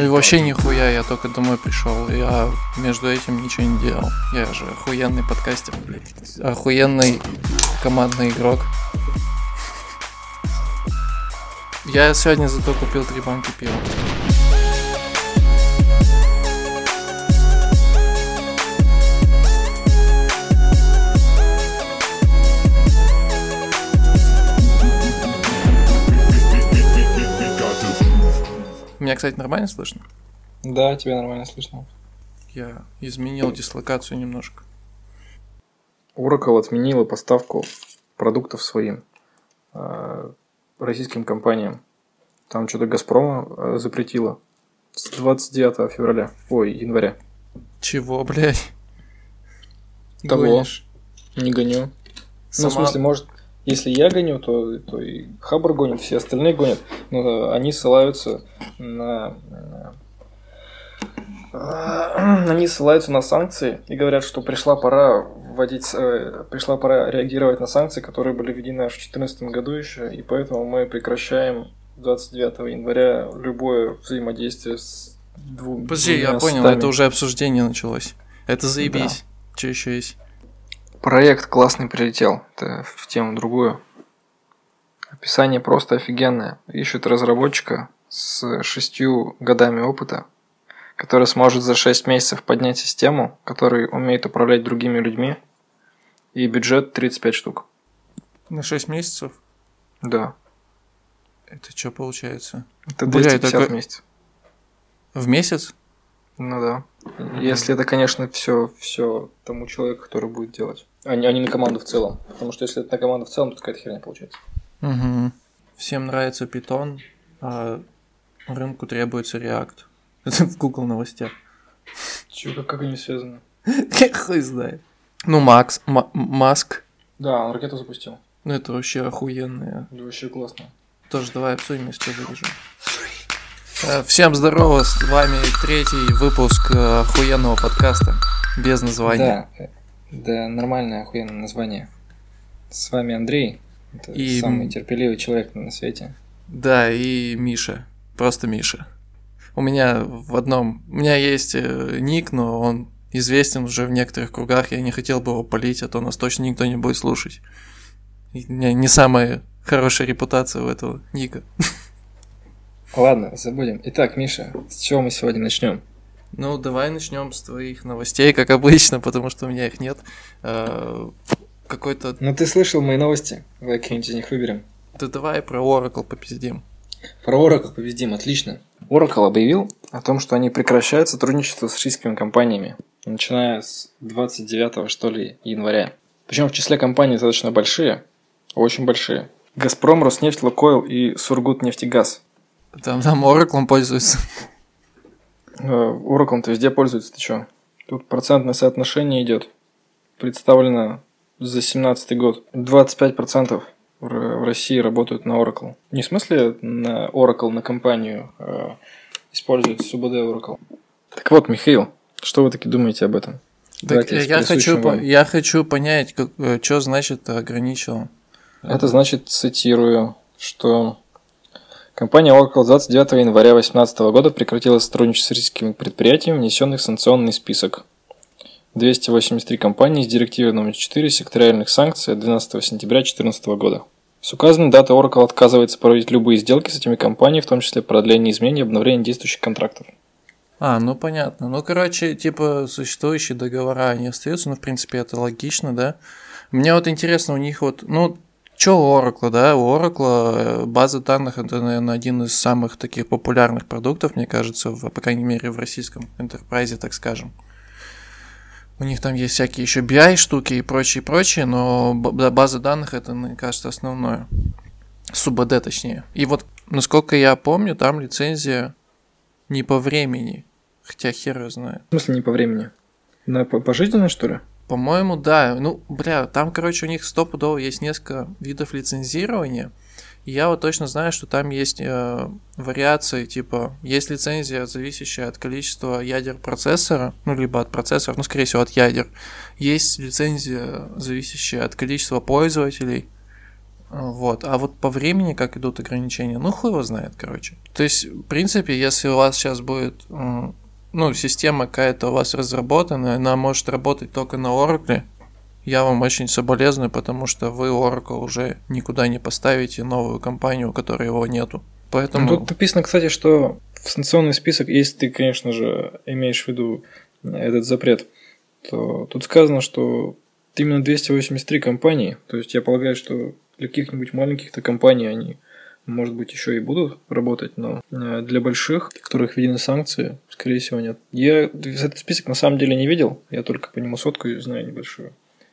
И вообще нихуя, я только домой пришел. Я между этим ничего не делал. Я же охуенный подкастер, блядь. Охуенный командный игрок. Я сегодня зато купил три банки пива. Меня, кстати, нормально слышно? Да, тебя нормально слышно. Я изменил дислокацию немножко. Oracle отменила поставку продуктов своим э, российским компаниям. Там что-то Газпрома э, запретила с 29 февраля, ой, января. Чего, блядь? Того. Гонишь? Не гоню. Ну, Сама- в смысле, может, если я гоню, то, то и Хабр гонит, все остальные гонят. Но они ссылаются на... а, Они ссылаются на санкции и говорят, что пришла пора вводить, э, пришла пора реагировать на санкции, которые были введены аж в 2014 году еще, и поэтому мы прекращаем 29 января любое взаимодействие с двумя Подожди, я понял, это уже обсуждение началось. Это заебись. Что еще есть? Проект классный прилетел. Это в тему другую. Описание просто офигенное. Ищут разработчика с шестью годами опыта, который сможет за 6 месяцев поднять систему, который умеет управлять другими людьми, и бюджет 35 штук. На 6 месяцев? Да. Это что получается? Это Бля, 250 это ка- в месяц. В месяц? Ну да. Если это, конечно, все, все тому человеку, который будет делать. А не, а не на команду в целом. Потому что если это на команду в целом, то какая-то херня получается. Угу. Всем нравится питон, а рынку требуется React. Это в Google новостях. Чё, как, как они связаны? Хуй знает. Ну, Макс, Ма- Маск. Да, он ракету запустил. Ну, это вообще охуенное. Да вообще классно. Тоже давай обсудим, если что вырежем. Э, Всем здорово, с вами третий выпуск э, охуенного подкаста. Без названия. Да, да, нормальное охуенное название. С вами Андрей. Это И- самый терпеливый человек на свете. Да, и Миша. Просто Миша. У меня в одном... У меня есть э, ник, но он известен уже в некоторых кругах. Я не хотел бы его полить, а то нас точно никто не будет слушать. У меня не самая хорошая репутация у этого ника. Ладно, забудем. Итак, Миша, с чего мы сегодня начнем? Ну, давай начнем с твоих новостей, как обычно, потому что у меня их нет. Э, Какой-то... Ну, ты слышал мои новости? Давай какие-нибудь из них выберем. Да давай про Oracle попиздим. Про Oracle победим, отлично. Oracle объявил о том, что они прекращают сотрудничество с российскими компаниями, начиная с 29 что ли января. Причем в числе компаний достаточно большие, очень большие. Газпром, Роснефть, Лукойл и Сургутнефтегаз. Там, там Oracle пользуется. Э, Oracle-то везде пользуется, ты чё? Тут процентное соотношение идет. Представлено за 17 год. 25% в России работают на Oracle. Не в смысле на Oracle, на компанию э, используют СУБД Oracle. Так вот, Михаил, что вы таки думаете об этом? Так я, хочу, вам. я хочу понять, что значит ограничил. Это значит, цитирую, что компания Oracle 29 января 2018 года прекратила сотрудничество с российскими предприятиями, внесенных в санкционный список. 283 компании с директивой номер 4 секториальных санкций от 12 сентября 2014 года. С указанной датой Oracle отказывается проводить любые сделки с этими компаниями, в том числе продление изменений и обновление действующих контрактов. А, ну понятно. Ну, короче, типа, существующие договора, они остаются, ну, в принципе, это логично, да. Мне вот интересно, у них вот, ну, что у Oracle, да? У Oracle э, база данных это, наверное, один из самых таких популярных продуктов, мне кажется, в, по крайней мере, в российском enterprise, так скажем. У них там есть всякие еще BI штуки и прочее, прочее, но база данных это, мне кажется, основное. СУБД точнее. И вот, насколько я помню, там лицензия не по времени. Хотя хер его знает. В смысле не по времени? На по- пожизненно, что ли? По-моему, да. Ну, бля, там, короче, у них стопудово есть несколько видов лицензирования. Я вот точно знаю, что там есть э, вариации, типа, есть лицензия, зависящая от количества ядер процессора, ну, либо от процессоров, ну, скорее всего, от ядер. Есть лицензия, зависящая от количества пользователей. Вот. А вот по времени, как идут ограничения, ну хуй его знает, короче. То есть, в принципе, если у вас сейчас будет, ну, система какая-то у вас разработана, она может работать только на Oracle, я вам очень соболезную, потому что вы Oracle уже никуда не поставите новую компанию, у которой его нету. Поэтому... Тут написано, кстати, что в санкционный список, если ты, конечно же, имеешь в виду этот запрет, то тут сказано, что именно 283 компании, то есть я полагаю, что для каких-нибудь маленьких-то компаний они, может быть, еще и будут работать, но э, для больших, которых введены санкции, скорее всего, нет. Я этот список на самом деле не видел, я только по нему сотку знаю небольшую.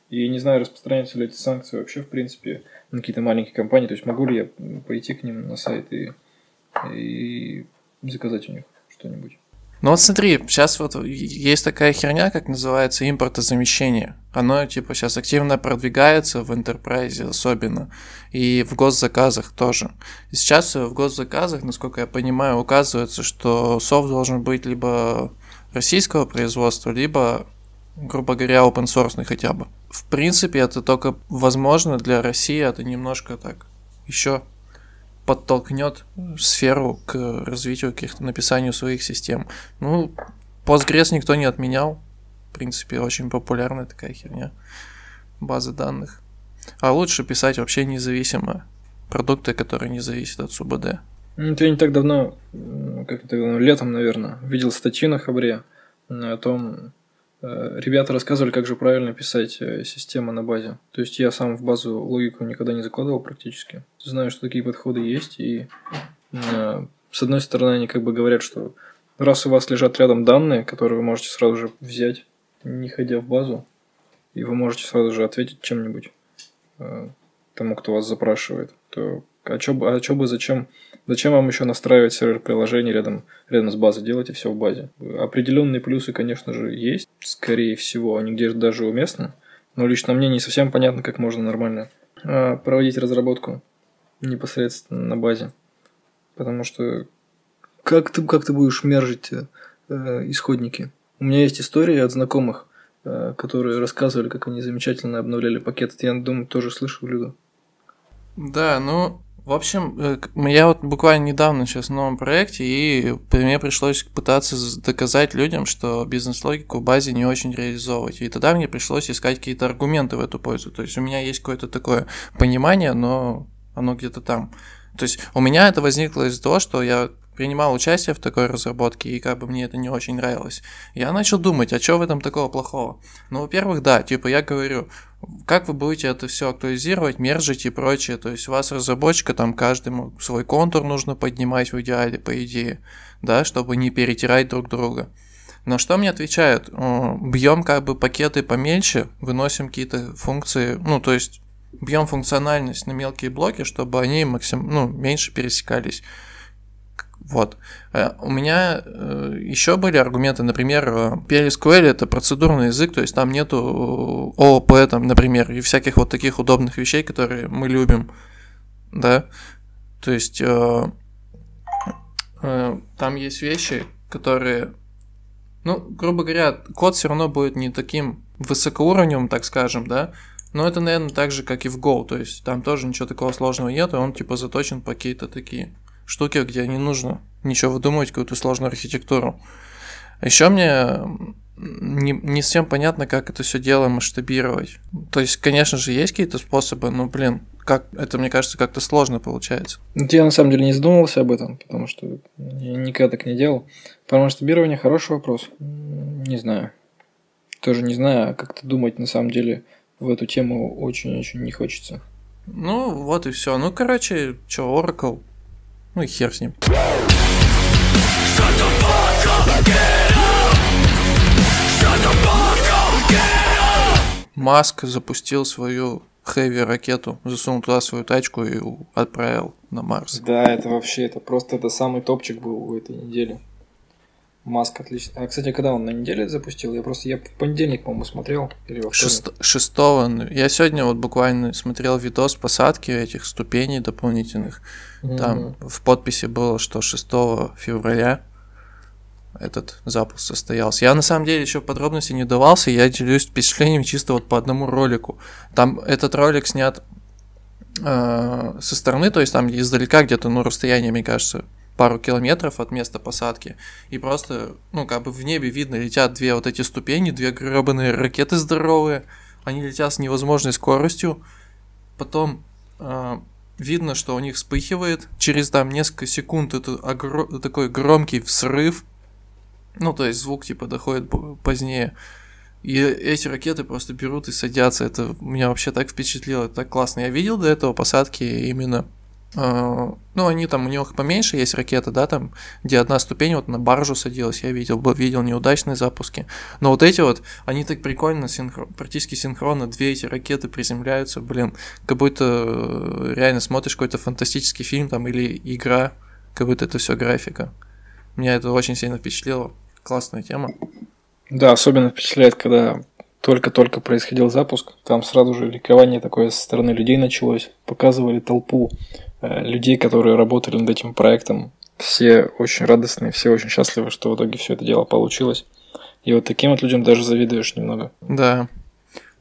И не знаю, распространяются ли эти санкции вообще, в принципе, на какие-то маленькие компании. То есть могу ли я пойти к ним на сайт и, и заказать у них что-нибудь. Ну вот смотри, сейчас вот есть такая херня, как называется импортозамещение. Оно типа сейчас активно продвигается в Enterprise особенно, и в госзаказах тоже. И сейчас в госзаказах, насколько я понимаю, указывается, что софт должен быть либо российского производства, либо, грубо говоря, open source хотя бы. В принципе, это только возможно для России, это немножко так еще подтолкнет сферу к развитию каких-то написанию своих систем. Ну, Postgres никто не отменял. В принципе, очень популярная такая херня. Базы данных. А лучше писать вообще независимо. Продукты, которые не зависят от СУБД. Ну, я не так давно, как это летом, наверное, видел статью на Хабре о том, Э, ребята рассказывали, как же правильно писать э, систему на базе. То есть я сам в базу логику никогда не закладывал практически. Знаю, что такие подходы есть, и э, с одной стороны они как бы говорят, что раз у вас лежат рядом данные, которые вы можете сразу же взять, не ходя в базу, и вы можете сразу же ответить чем-нибудь тому, кто вас запрашивает, то а чё, а чё бы зачем Зачем вам еще настраивать сервер приложений рядом, рядом с базой? Делайте все в базе. Определенные плюсы, конечно же, есть. Скорее всего, они где-то даже уместны. Но лично мне не совсем понятно, как можно нормально а, проводить разработку непосредственно на базе. Потому что как ты, как ты будешь мержить э, исходники? У меня есть истории от знакомых, э, которые рассказывали, как они замечательно обновляли пакет. Я думаю, тоже слышал, Люда. Да, ну, в общем, э, я вот буквально недавно сейчас в новом проекте, и мне пришлось пытаться доказать людям, что бизнес-логику в базе не очень реализовывать. И тогда мне пришлось искать какие-то аргументы в эту пользу. То есть у меня есть какое-то такое понимание, но оно где-то там. То есть у меня это возникло из-за того, что я принимал участие в такой разработке, и как бы мне это не очень нравилось. Я начал думать, а что в этом такого плохого? Ну, во-первых, да, типа я говорю, как вы будете это все актуализировать, мержить и прочее. То есть у вас разработчика, там каждому свой контур нужно поднимать в идеале, по идее, да, чтобы не перетирать друг друга. Но что мне отвечают? Бьем как бы пакеты помельче, выносим какие-то функции, ну, то есть бьем функциональность на мелкие блоки, чтобы они максим, ну, меньше пересекались. Вот. Э, у меня э, еще были аргументы, например, PLSQL это процедурный язык, то есть там нету ООП, там, например, и всяких вот таких удобных вещей, которые мы любим, да. То есть э, там есть вещи, которые, ну, грубо говоря, код все равно будет не таким высокоуровневым, так скажем, да, но это, наверное, так же, как и в Go, то есть там тоже ничего такого сложного нет, и он типа заточен по какие-то такие штуки, где не нужно ничего выдумывать, какую-то сложную архитектуру. Еще мне не, не всем понятно, как это все дело масштабировать. То есть, конечно же, есть какие-то способы, но, блин, как это, мне кажется, как-то сложно получается. Ну, я на самом деле не задумывался об этом, потому что я никогда так не делал. Про масштабирование хороший вопрос. Не знаю. Тоже не знаю, а как-то думать на самом деле в эту тему очень-очень не хочется. Ну, вот и все. Ну, короче, что, Oracle ну и хер с ним. Маск запустил свою хэви ракету, засунул туда свою тачку и отправил на Марс. Да, это вообще, это просто это самый топчик был у этой недели. Маск отлично. А, кстати, когда он на неделе запустил? Я просто, я в понедельник, по-моему, смотрел. Или во Шест... Шестого. Я сегодня вот буквально смотрел видос посадки этих ступеней дополнительных. Mm-hmm. Там в подписи было, что 6 февраля этот запуск состоялся. Я на самом деле еще подробности не давался, я делюсь впечатлениями чисто вот по одному ролику. Там этот ролик снят э, со стороны, то есть там издалека где-то, ну, расстояние, мне кажется, пару километров от места посадки, и просто, ну, как бы в небе видно, летят две вот эти ступени, две гребаные ракеты здоровые, они летят с невозможной скоростью, потом э, видно, что у них вспыхивает, через там несколько секунд это огр... такой громкий взрыв, ну, то есть звук типа доходит позднее, и эти ракеты просто берут и садятся. Это меня вообще так впечатлило, это так классно. Я видел до этого посадки именно ну, они там, у них поменьше есть ракеты, да, там, где одна ступень вот на баржу садилась, я видел, видел неудачные запуски. Но вот эти вот, они так прикольно, синхро, практически синхронно, две эти ракеты приземляются, блин, как будто э, реально смотришь какой-то фантастический фильм там или игра, как будто это все графика. Меня это очень сильно впечатлило. Классная тема. Да, особенно впечатляет, когда только-только происходил запуск, там сразу же ликование такое со стороны людей началось. Показывали толпу людей, которые работали над этим проектом. Все очень радостные, все очень счастливы, что в итоге все это дело получилось. И вот таким вот людям даже завидуешь немного. Да,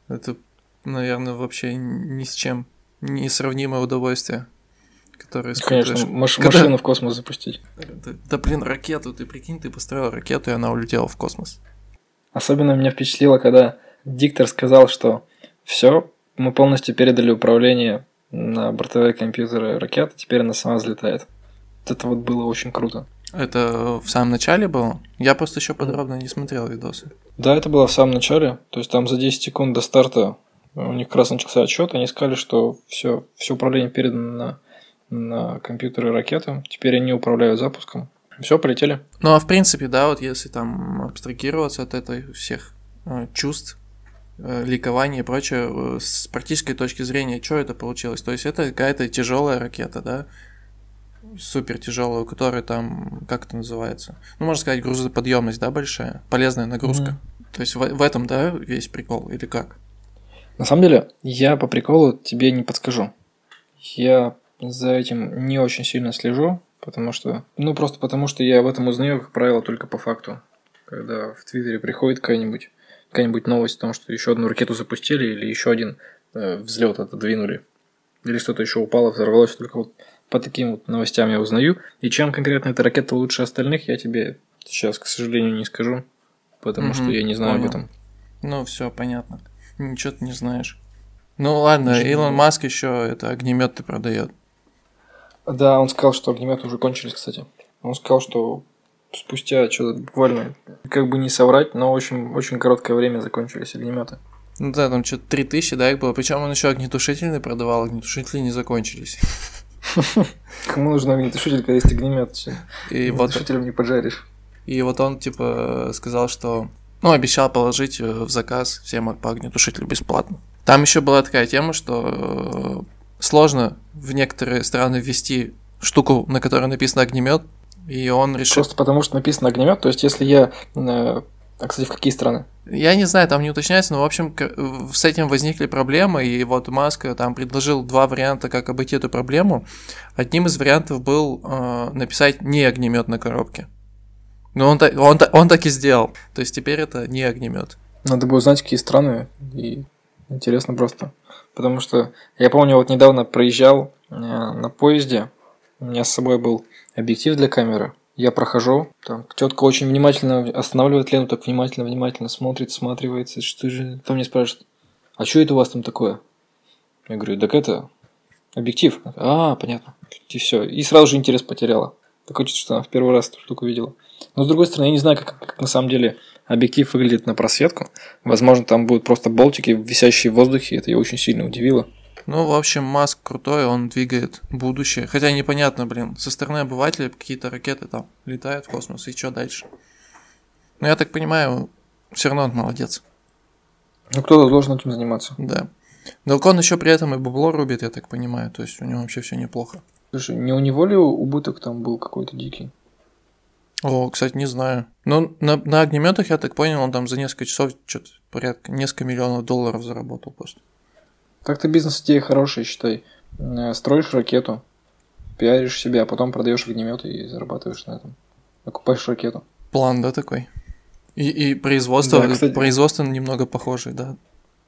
это, наверное, вообще ни с чем несравнимое удовольствие, которое Конечно, маш- когда... машину в космос запустить. Да, да, блин, ракету, ты прикинь, ты построил ракету, и она улетела в космос. Особенно меня впечатлило, когда диктор сказал, что все, мы полностью передали управление на бортовые компьютеры ракеты, теперь она сама взлетает. Это вот было очень круто. Это в самом начале было? Я просто еще подробно не смотрел видосы. Да, это было в самом начале. То есть там за 10 секунд до старта у них как раз начался отчет, они сказали, что все, все управление передано на, на компьютеры ракеты, теперь они управляют запуском. Все, полетели. Ну а в принципе, да, вот если там абстрагироваться от этой всех э, чувств, э, ликования и прочее, э, с практической точки зрения, что это получилось? То есть это какая-то тяжелая ракета, да? Супер тяжелая, у которой там, как это называется? Ну, можно сказать, грузоподъемность, да, большая, полезная нагрузка. Mm-hmm. То есть в, в этом, да, весь прикол, или как? На самом деле, я по приколу тебе не подскажу. Я за этим не очень сильно слежу, Потому что, ну просто потому что я об этом узнаю, как правило, только по факту. Когда в Твиттере приходит какая-нибудь какая-нибудь новость о том, что еще одну ракету запустили или еще один э, взлет отодвинули. Или что-то еще упало, взорвалось, только вот по таким вот новостям я узнаю. И чем конкретно эта ракета лучше остальных, я тебе сейчас, к сожалению, не скажу, потому mm что я не знаю понял. об этом. Ну, все понятно. Ничего ты не знаешь. Ну ладно, Ничего Илон Маск еще это огнеметы продает. Да, он сказал, что огнеметы уже кончились, кстати. Он сказал, что спустя что-то буквально, как бы не соврать, но очень, очень короткое время закончились огнеметы. Ну да, там что-то 3000, да, их было. Причем он еще огнетушительный продавал, огнетушители не закончились. Кому нужен огнетушитель, когда есть огнемет? И вот не поджаришь. И вот он, типа, сказал, что ну, обещал положить э, в заказ всем по огнетушителю бесплатно. Там еще была такая тема, что э, сложно в некоторые страны ввести штуку, на которой написано огнемет, и он решил... Просто потому, что написано огнемет, то есть если я... Э, а, кстати, в какие страны? Я не знаю, там не уточняется, но, в общем, с этим возникли проблемы, и вот Маск э, там предложил два варианта, как обойти эту проблему. Одним из вариантов был э, написать не огнемет на коробке. Но он, он, он так и сделал. То есть теперь это не огнемет. Надо бы узнать, какие страны, и интересно просто. Потому что я помню, вот недавно проезжал э, на поезде, у меня с собой был объектив для камеры. Я прохожу, там тетка очень внимательно останавливает ленту, так внимательно, внимательно смотрит, сматривается, что же, там мне спрашивает, а что это у вас там такое? Я говорю, так это объектив. А, понятно. И все. И сразу же интерес потеряла. Такое чувство, что она в первый раз эту штуку видела. Но с другой стороны, я не знаю, как, как на самом деле объектив выглядит на просветку. Возможно, там будут просто болтики, висящие в воздухе. Это ее очень сильно удивило. Ну, в общем, Маск крутой, он двигает будущее. Хотя непонятно, блин, со стороны обывателя какие-то ракеты там летают в космос, и что дальше? Но я так понимаю, все равно он молодец. Ну, кто-то должен этим заниматься. Да. Но он еще при этом и бабло рубит, я так понимаю. То есть у него вообще все неплохо. Слушай, не у него ли убыток там был какой-то дикий? О, кстати, не знаю. Но на, на огнеметах, я так понял, он там за несколько часов что-то порядка несколько миллионов долларов заработал просто. Так-то бизнес-идея хорошая, считай. Э, строишь ракету, пиаришь себя, а потом продаешь огнеметы и зарабатываешь на этом. Окупаешь ракету. План, да, такой? И, и производство, да, кстати... производство немного похожее, да.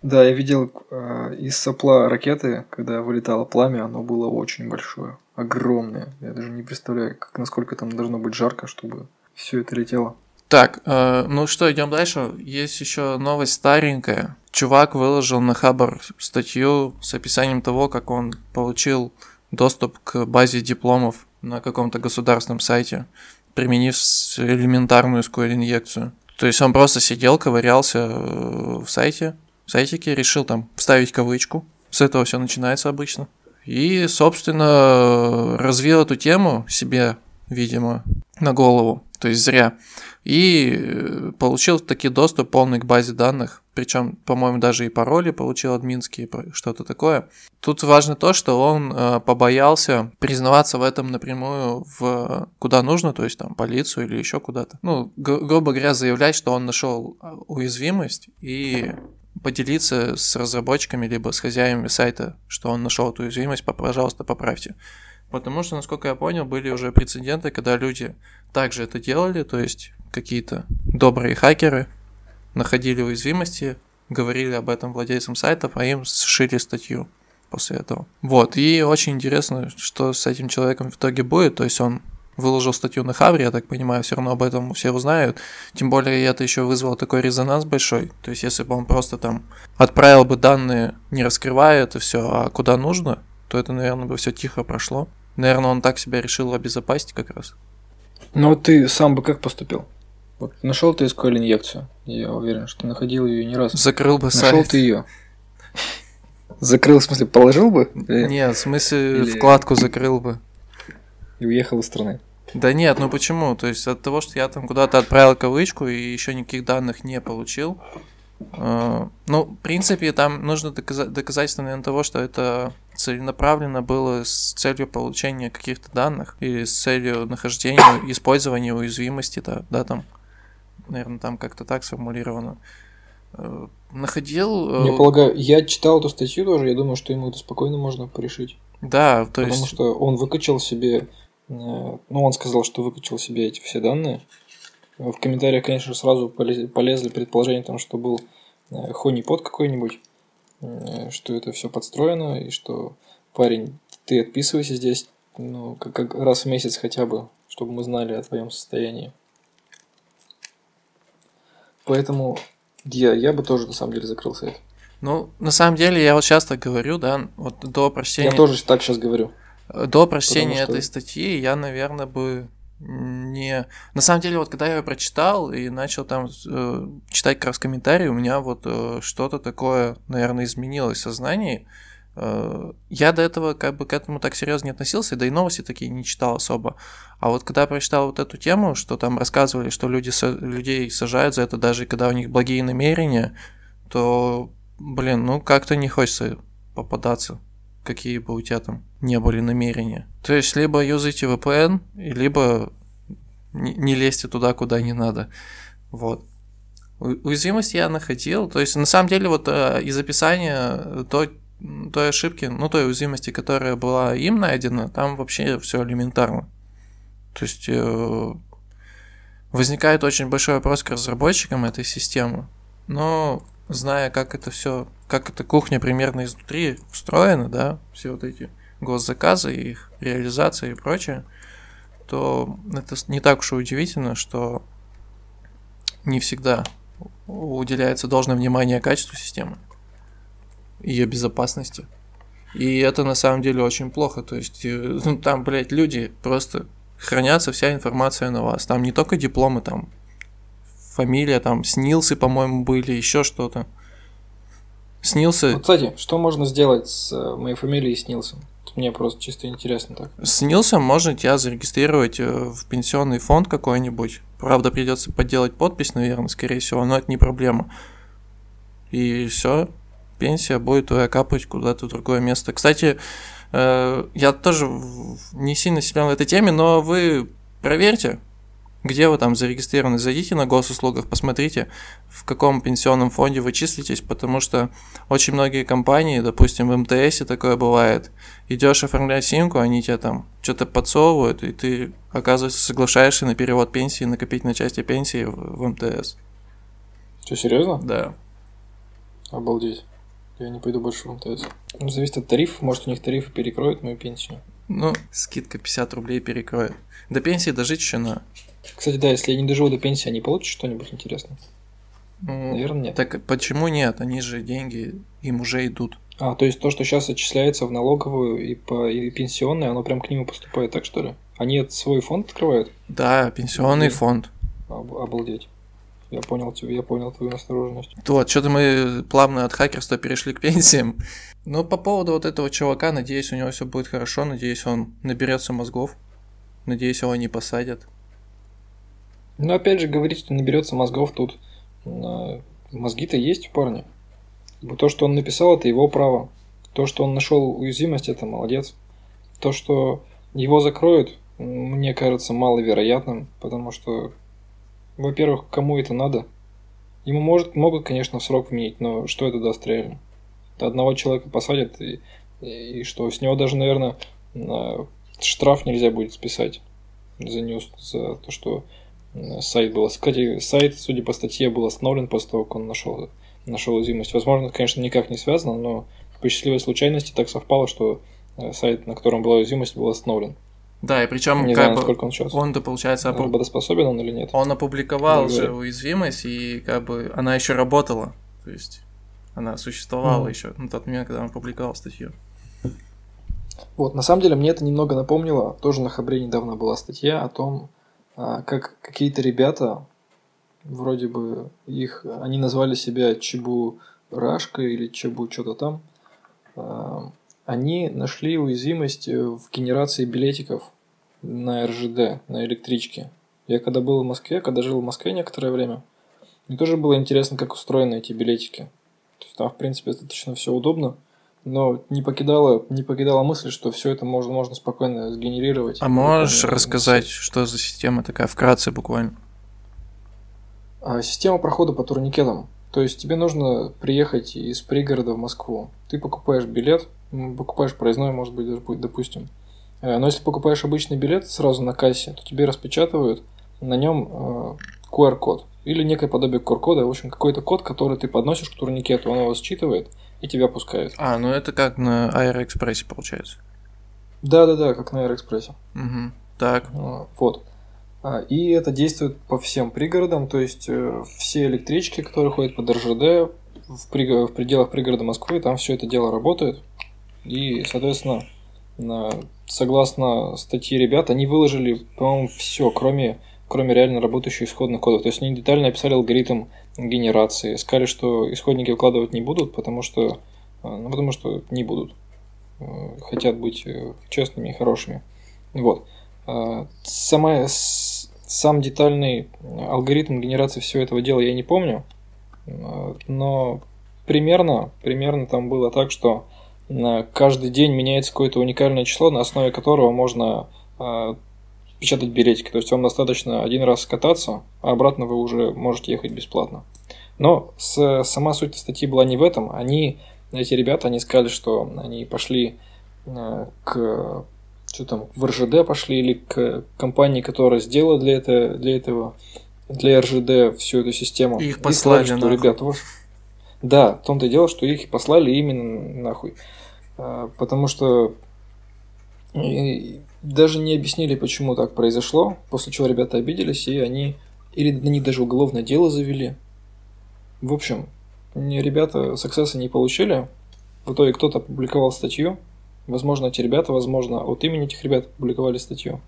Да, я видел э, из сопла ракеты, когда вылетало пламя, оно было очень большое, огромное. Я даже не представляю, как, насколько там должно быть жарко, чтобы все это летело. Так, э, ну что, идем дальше. Есть еще новость старенькая. Чувак выложил на Хабар статью с описанием того, как он получил доступ к базе дипломов на каком-то государственном сайте, применив элементарную SQL-инъекцию. То есть он просто сидел, ковырялся э, в сайте, в сайтике, решил там вставить кавычку. С этого все начинается обычно. И, собственно, развил эту тему себе, видимо, на голову. То есть зря. И э, получил таки доступ полный к базе данных. Причем, по-моему, даже и пароли получил админские, что-то такое. Тут важно то, что он э, побоялся признаваться в этом напрямую в куда нужно, то есть там полицию или еще куда-то. Ну, гру- грубо говоря, заявлять, что он нашел а, уязвимость и поделиться с разработчиками либо с хозяевами сайта, что он нашел эту уязвимость, пожалуйста, поправьте. Потому что, насколько я понял, были уже прецеденты, когда люди также это делали, то есть какие-то добрые хакеры находили уязвимости, говорили об этом владельцам сайтов, а им сшили статью после этого. Вот, и очень интересно, что с этим человеком в итоге будет, то есть он выложил статью на Хабре, я так понимаю, все равно об этом все узнают. Тем более это еще вызвало такой резонанс большой. То есть если бы он просто там отправил бы данные, не раскрывая это все, а куда нужно, то это, наверное, бы все тихо прошло. Наверное, он так себя решил обезопасить как раз. Ну вот ты сам бы как поступил? Вот нашел ты SQL инъекцию. Я уверен, что находил ее не раз. Закрыл бы Нашел сайт. ты ее. Закрыл, в смысле, положил бы? Или- Нет, в смысле, Или- вкладку закрыл бы. И уехал из страны. Да нет, ну почему? То есть от того, что я там куда-то отправил кавычку и еще никаких данных не получил. э, Ну, в принципе, там нужно доказа- доказательство, наверное, того, что это целенаправленно было с целью получения каких-то данных или с целью нахождения, использования уязвимости, да, да, там, наверное, там как-то так сформулировано. Э, Находил... э, Я полагаю, я читал эту статью тоже, я думаю, что ему это спокойно можно порешить. Да, то потому есть... что он выкачал себе, э, ну, он сказал, что выкачал себе эти все данные. В комментариях, конечно, сразу полез- полезли предположения, там, что был э, хонипот какой-нибудь, что это все подстроено, и что парень, ты отписывайся здесь, ну, как, как раз в месяц хотя бы, чтобы мы знали о твоем состоянии. Поэтому я, я бы тоже на самом деле закрыл сайт. Ну, на самом деле, я вот часто говорю, да, вот до прочтения... Я тоже так сейчас говорю. До прочтения что- этой статьи я, наверное, бы не... На самом деле, вот когда я ее прочитал и начал там э, читать как раз комментарии, у меня вот э, что-то такое, наверное, изменилось в сознании. Э, я до этого как бы к этому так серьезно не относился, да и новости такие не читал особо. А вот когда прочитал вот эту тему, что там рассказывали, что люди людей сажают за это, даже когда у них благие намерения, то, блин, ну как-то не хочется попадаться какие бы у тебя там не были намерения. То есть, либо юзайте VPN, либо не, лезьте туда, куда не надо. Вот. Уязвимость я находил. То есть, на самом деле, вот э, из описания той, той ошибки, ну, той уязвимости, которая была им найдена, там вообще все элементарно. То есть, э, возникает очень большой вопрос к разработчикам этой системы. Но зная, как это все, как эта кухня примерно изнутри встроена, да, все вот эти госзаказы, их реализация и прочее, то это не так уж и удивительно, что не всегда уделяется должное внимание качеству системы, ее безопасности. И это на самом деле очень плохо. То есть, э, ну, там, блядь, люди просто хранятся вся информация на вас. Там не только дипломы, там фамилия, там снился, по-моему, были, еще что-то. Снился, Вот, кстати, что можно сделать с э, моей фамилией Снилсон? Мне просто чисто интересно так. снился, можно тебя зарегистрировать э, в пенсионный фонд какой-нибудь. Правда, придется подделать подпись, наверное, скорее всего, но это не проблема. И все, пенсия будет твоя капать куда-то в другое место. Кстати, э, я тоже не сильно силен в этой теме, но вы проверьте, где вы там зарегистрированы. Зайдите на госуслугах, посмотрите, в каком пенсионном фонде вы числитесь, потому что очень многие компании, допустим, в МТС такое бывает, идешь оформлять симку, они тебе там что-то подсовывают, и ты, оказывается, соглашаешься на перевод пенсии, накопительной части пенсии в, в МТС. Что, серьезно? Да. Обалдеть. Я не пойду больше в МТС. Ну, зависит от тарифов. Может, у них тарифы перекроют мою пенсию. Ну, скидка 50 рублей перекроет. До пенсии дожить еще на. Кстати, да, если я не доживу до пенсии, они получат что-нибудь интересное? Ну, Наверное, нет. Так почему нет? Они же деньги им уже идут. А, то есть то, что сейчас отчисляется в налоговую и по и пенсионной, оно прям к ним и поступает, так что ли? Они свой фонд открывают? Да, пенсионный Блин. фонд. Об- обалдеть. Я понял тебя, я понял твою настороженность. Вот, что-то мы плавно от хакерства перешли к пенсиям. Но по поводу вот этого чувака, надеюсь, у него все будет хорошо, надеюсь, он наберется мозгов. Надеюсь, его не посадят. Но опять же, говорить, что наберется мозгов тут. а, Мозги-то есть у парня. То, что он написал, это его право. То, что он нашел уязвимость, это молодец. То, что его закроют, мне кажется маловероятным, потому что, во-первых, кому это надо? Ему может, могут, конечно, срок вменить, но что это даст реально? Это одного человека посадят, и, и что, с него даже, наверное, на штраф нельзя будет списать за, неус- за то, что сайт был. Кстати, сайт, судя по статье, был остановлен после того, как он нашел, нашел уязвимость. Возможно, конечно, никак не связано, но по счастливой случайности так совпало, что э, сайт, на котором была уязвимость, был остановлен. Да, и причем Не как знаю, бы он сейчас. он-то, получается, опу- Работоспособен он или нет? он опубликовал Да, же говорю. уязвимость, и как бы она еще работала. То есть она существовала Мгм. еще на тот момент, когда он опубликовал статью. Вот, на самом деле, мне это немного напомнило. Тоже на Хабре недавно была статья о том, а, как какие-то ребята, вроде бы их, они назвали себя Чебу Рашка или Чебу что-то там, а, они нашли уязвимость э, в генерации билетиков на РЖД, на электричке. Я когда был в Москве, когда жил в Москве некоторое время, мне тоже было интересно, как устроены эти билетики. То есть там, в принципе, достаточно все удобно. Но не покидала, не покидала мысль, что все это можно, можно спокойно сгенерировать. А можешь Буквально, рассказать, что за система такая, вкратце буквально? А, Система прохода по турникетам. То есть тебе нужно приехать из пригорода в Москву. Ты покупаешь билет, покупаешь проездной, может быть, даже будет, допустим. Э, Но если покупаешь обычный билет сразу на кассе, то тебе распечатывают на нем QR-код или некое подобие QR-кода, в общем, какой-то код, который ты подносишь к турникету, он его считывает и тебя пускает. А, ну это как на Аэроэкспрессе получается. Да-да-да, как на Аэроэкспрессе. Угу. Так. А, Вот. А, И это действует по всем пригородам, то есть э, все электрички, которые ходят под РЖД в, приго- в пределах пригорода Москвы, там все это дело работает. И, соответственно, согласно статье ребят, они выложили, по-моему, все, кроме, кроме реально работающих исходных кодов. То есть они детально описали алгоритм генерации, сказали, что исходники выкладывать не будут, потому что, а, ну, потому что не будут. Э, Хотят быть э, честными и хорошими. Вот. Сама, сам детальный алгоритм генерации всего этого дела я не помню, но примерно, примерно там было так, что каждый день меняется какое-то уникальное число, на основе которого можно а, печатать билетики. То есть вам достаточно один раз кататься, а обратно вы уже можете ехать бесплатно. Но с- сама суть статьи была не в этом. Они, эти ребята, они сказали, что они пошли э, к что там, в РЖД пошли или к компании, которая сделала для, это, для этого, для РЖД всю эту систему. И их И послали сказали, что, нахуй. ребят, вот... Да, в том-то и дело, что их послали именно нахуй. А, Потому что и даже не объяснили, почему так произошло, после чего ребята обиделись, и они или на них даже уголовное дело завели. В общем, ребята саксесса не получили. В итоге кто-то опубликовал статью. Возможно, эти ребята, возможно, от имени этих ребят опубликовали статью.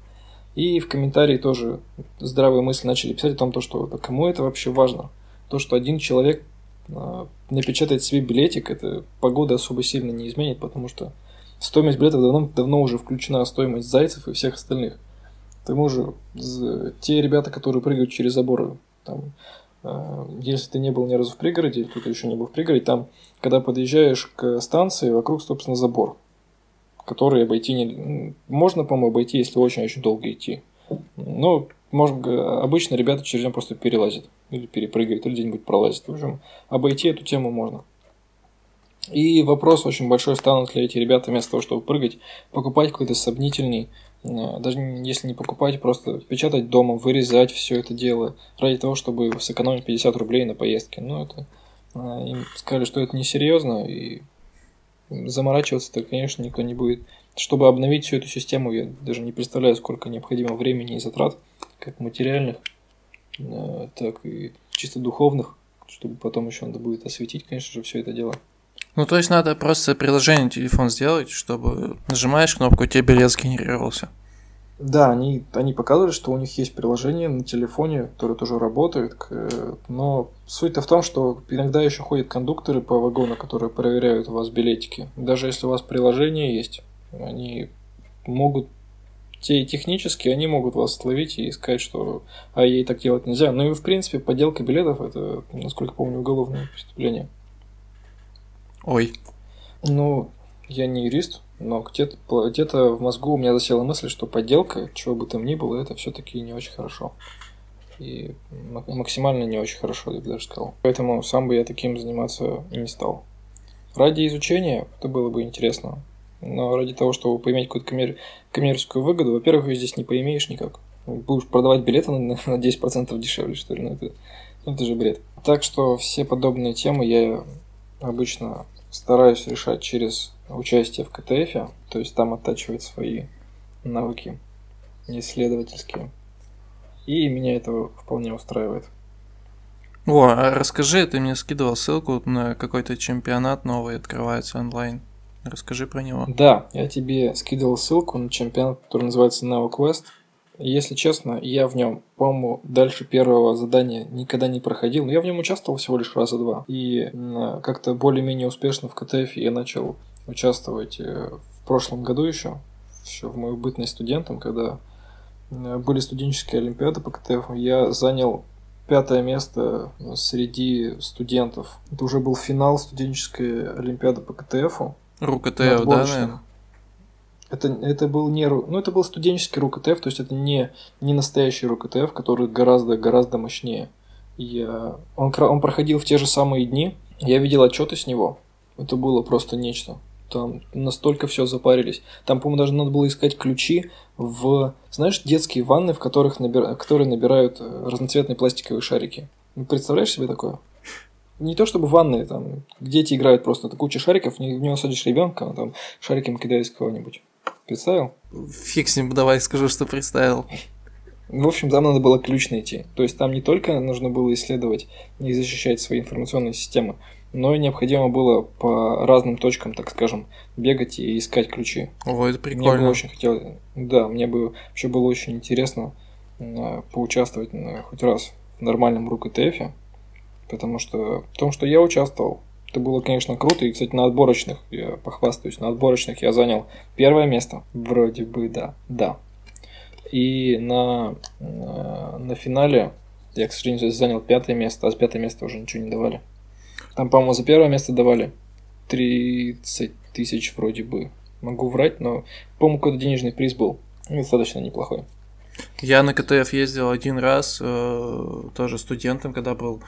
И в комментарии тоже здравые мысли начали писать о том, то, что кому это вообще важно. То, что один человек а, напечатает себе билетик, это погода особо сильно не изменит, потому что стоимость билетов давно, давно уже включена стоимость зайцев и всех остальных. К тому же, те ребята, которые прыгают через заборы, там, э, если ты не был ни разу в пригороде, или кто-то еще не был в пригороде, там, когда подъезжаешь к станции, вокруг, собственно, забор, который обойти не... Можно, по-моему, обойти, если очень-очень долго идти. Но, может, обычно ребята через него просто перелазят, или перепрыгивают, или где-нибудь пролазят. В общем, обойти эту тему можно. И вопрос очень большой, станут ли эти ребята вместо того, чтобы прыгать, покупать какой-то сомнительный, даже если не покупать, просто печатать дома, вырезать все это дело ради того, чтобы сэкономить 50 рублей на поездке. Ну, это А, им сказали, что это несерьезно, и заморачиваться-то, конечно, никто не будет. Чтобы обновить всю эту систему, я даже не представляю, сколько необходимо времени и затрат, как материальных, а, так и чисто духовных, чтобы потом еще надо будет осветить, конечно же, все это дело. Ну, то есть надо просто приложение телефон сделать, чтобы нажимаешь кнопку, тебе билет сгенерировался. Да, они, они показывали, что у них есть приложение на телефоне, которое тоже работает, но суть-то в том, что иногда еще ходят кондукторы по вагону, которые проверяют у вас билетики. Даже если у вас приложение есть, они могут те технически, они могут вас словить и сказать, что а ей так делать нельзя. Ну и в принципе подделка билетов это, насколько помню, уголовное преступление. Ой. Ну, я не юрист, но где-то где в мозгу у меня засела мысль, что подделка, чего бы там ни было, это все-таки не очень хорошо. И максимально не очень хорошо, я бы даже сказал. Поэтому сам бы я таким заниматься не стал. Ради изучения это было бы интересно. Но ради того, чтобы поиметь какую-то коммер... коммерческую выгоду, во-первых, ее здесь не поимеешь никак. Будешь продавать билеты на, на 10% дешевле, что ли. Ну, это, ну, это же бред. Так что все подобные темы я обычно стараюсь решать через участие в КТФ, то есть там оттачивать свои навыки исследовательские. И меня это вполне устраивает. О, а расскажи, ты мне скидывал ссылку на какой-то чемпионат новый открывается онлайн. Расскажи про него. Да, я тебе скидывал ссылку на чемпионат, который называется NeoQuest. Если честно, я в нем, по-моему, дальше первого задания никогда не проходил. Я в нем участвовал всего лишь раза два. И как-то более-менее успешно в КТФ я начал участвовать э, в прошлом году еще, еще в мою бытность студентом, когда были студенческие олимпиады по КТФ, я занял пятое место среди студентов. Это уже был финал студенческой олимпиады по КТФу. РУКТФ, да, наверное? Это, это был не ну это был студенческий РУКТФ, то есть это не, не настоящий РУКТФ, который гораздо гораздо мощнее. Я, он, он проходил в те же самые дни, я видел отчеты с него. Это было просто нечто. Там настолько все запарились. Там, по-моему, даже надо было искать ключи в, знаешь, детские ванны, в которых набира... которые набирают э, разноцветные пластиковые шарики. Представляешь себе такое? Не то чтобы ванные, там, дети играют просто, куча шариков, в него садишь ребенка, он там шариком кидает кого-нибудь. Представил? Фиг с ним, давай скажу, что представил. В общем, там надо было ключ найти. То есть там не только нужно было исследовать и защищать свои информационные системы, но и необходимо было по разным точкам, так скажем, бегать и искать ключи. О, это прикольно. Мне бы очень хотелось, да, мне бы вообще было очень интересно э, поучаствовать э, хоть раз в нормальном РУКТФе, потому что в том, что я участвовал, это было, конечно, круто. И, кстати, на отборочных, я похвастаюсь, на отборочных я занял первое место. Вроде бы, да. Да. И на, на, на финале я, к сожалению, занял пятое место, а с пятое место уже ничего не давали. Там, по-моему, за первое место давали 30 тысяч вроде бы. Могу врать, но, по-моему, какой-то денежный приз был. Достаточно неплохой. Я на КТФ ездил один раз, э, тоже студентом, когда был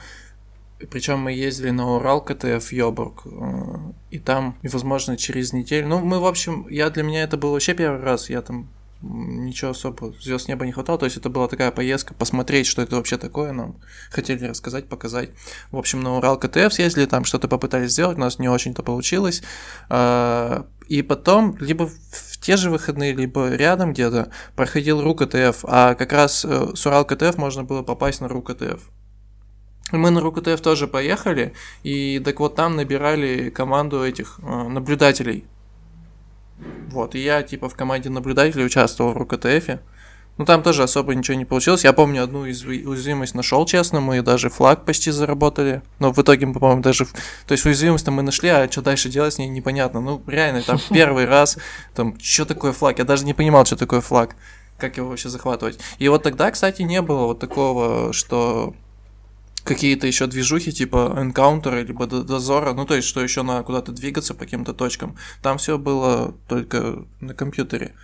причем мы ездили на Урал КТФ Йобург, э, и там, возможно, через неделю. Ну, мы, в общем, я для меня это был вообще первый раз, я там ничего особо звезд неба не хватало, то есть это была такая поездка, посмотреть, что это вообще такое, нам хотели рассказать, показать. В общем, на Урал КТФ съездили, там что-то попытались сделать, у нас не очень-то получилось. А, и потом, либо в те же выходные, либо рядом где-то проходил РУ КТФ, а как раз э, с Урал КТФ можно было попасть на РУ КТФ. Мы на РУКТФ тоже поехали, и так вот там набирали команду этих э, наблюдателей. Вот, и я типа в команде наблюдателей участвовал в РУКТФе. Ну там тоже особо ничего не получилось. Я помню одну из уязвимость нашел, честно, мы даже флаг почти заработали. Но в итоге, по-моему, даже... То есть уязвимость мы нашли, а что дальше делать с ней непонятно. Ну, реально, там первый раз, там, что такое флаг? Я даже не понимал, что такое флаг. Как его вообще захватывать. И вот тогда, кстати, не было вот такого, что какие-то еще движухи типа энкаунтера либо дозора, ну то есть что еще надо куда-то двигаться по каким-то точкам. Там все было только на компьютере.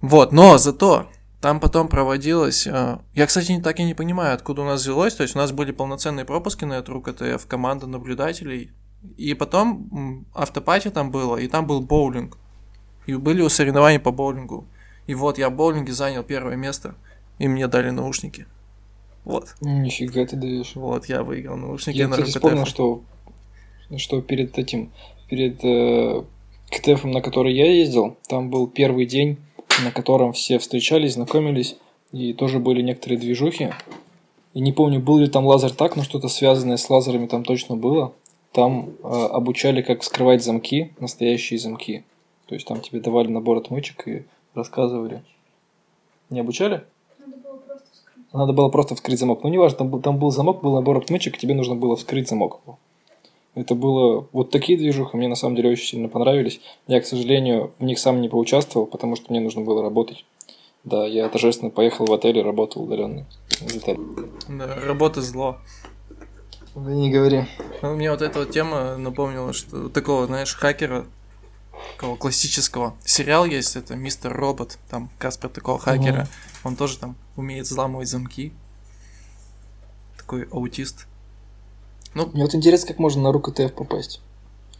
Вот, но зато там потом проводилось... Э, я, кстати, так и не понимаю, откуда у нас взялось. То есть у нас были полноценные пропуски на эту РУКТФ, команда наблюдателей. И потом автопати там было, и там был боулинг. И были соревнования по боулингу. И вот я в боулинге занял первое место, и мне дали наушники. Вот. Нифига ты даешь. Вот, я выиграл наушники Я, на кстати, вспомнил, что, что перед этим, перед э, КТФ, на который я ездил, там был первый день, на котором все встречались, знакомились, и тоже были некоторые движухи. И не помню, был ли там лазер так, но что-то связанное с лазерами там точно было. Там э, обучали, как скрывать замки, настоящие замки. То есть там тебе давали набор отмычек и рассказывали. Не обучали? Надо было просто вскрыть. Надо было просто вскрыть замок. Ну, неважно, там был, там был замок, был набор отмычек, тебе нужно было вскрыть замок. Это было... Вот такие движухи мне на самом деле очень сильно понравились. Я, к сожалению, в них сам не поучаствовал, потому что мне нужно было работать. Да, я торжественно поехал в отель и работал удаленно. Да, работа зло. Да не говори. Ну, мне вот эта вот тема напомнила, что такого, знаешь, хакера, такого классического. Сериал есть, это Мистер Робот, там Каспер такого хакера. Он тоже там умеет взламывать замки. Такой аутист. Мне вот интересно, как можно на руку ТФ попасть.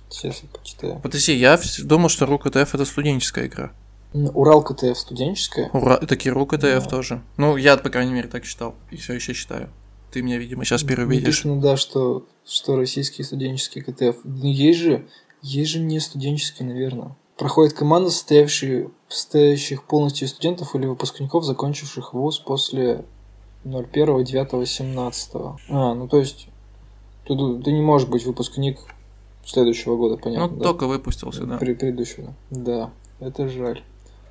Сейчас я почитаю. Подожди, я думал, что Рук ТФ это студенческая игра. Урал КТФ студенческая. Ура, такие Рук ТФ Да. тоже. Ну, я, по крайней мере, так считал. И все еще считаю. Ты меня, видимо, сейчас переубедишь. Написано, да, что, что российский студенческий КТФ. Ну, есть же, есть же не студенческий, наверное. Проходит команда, состоявшая, состоящих полностью из студентов или выпускников, закончивших вуз после 01.09.17. А, ну то есть, ты, ты не можешь быть выпускник следующего года, понятно, ну, да? только выпустился, да. Пре- предыдущего. Да, это жаль.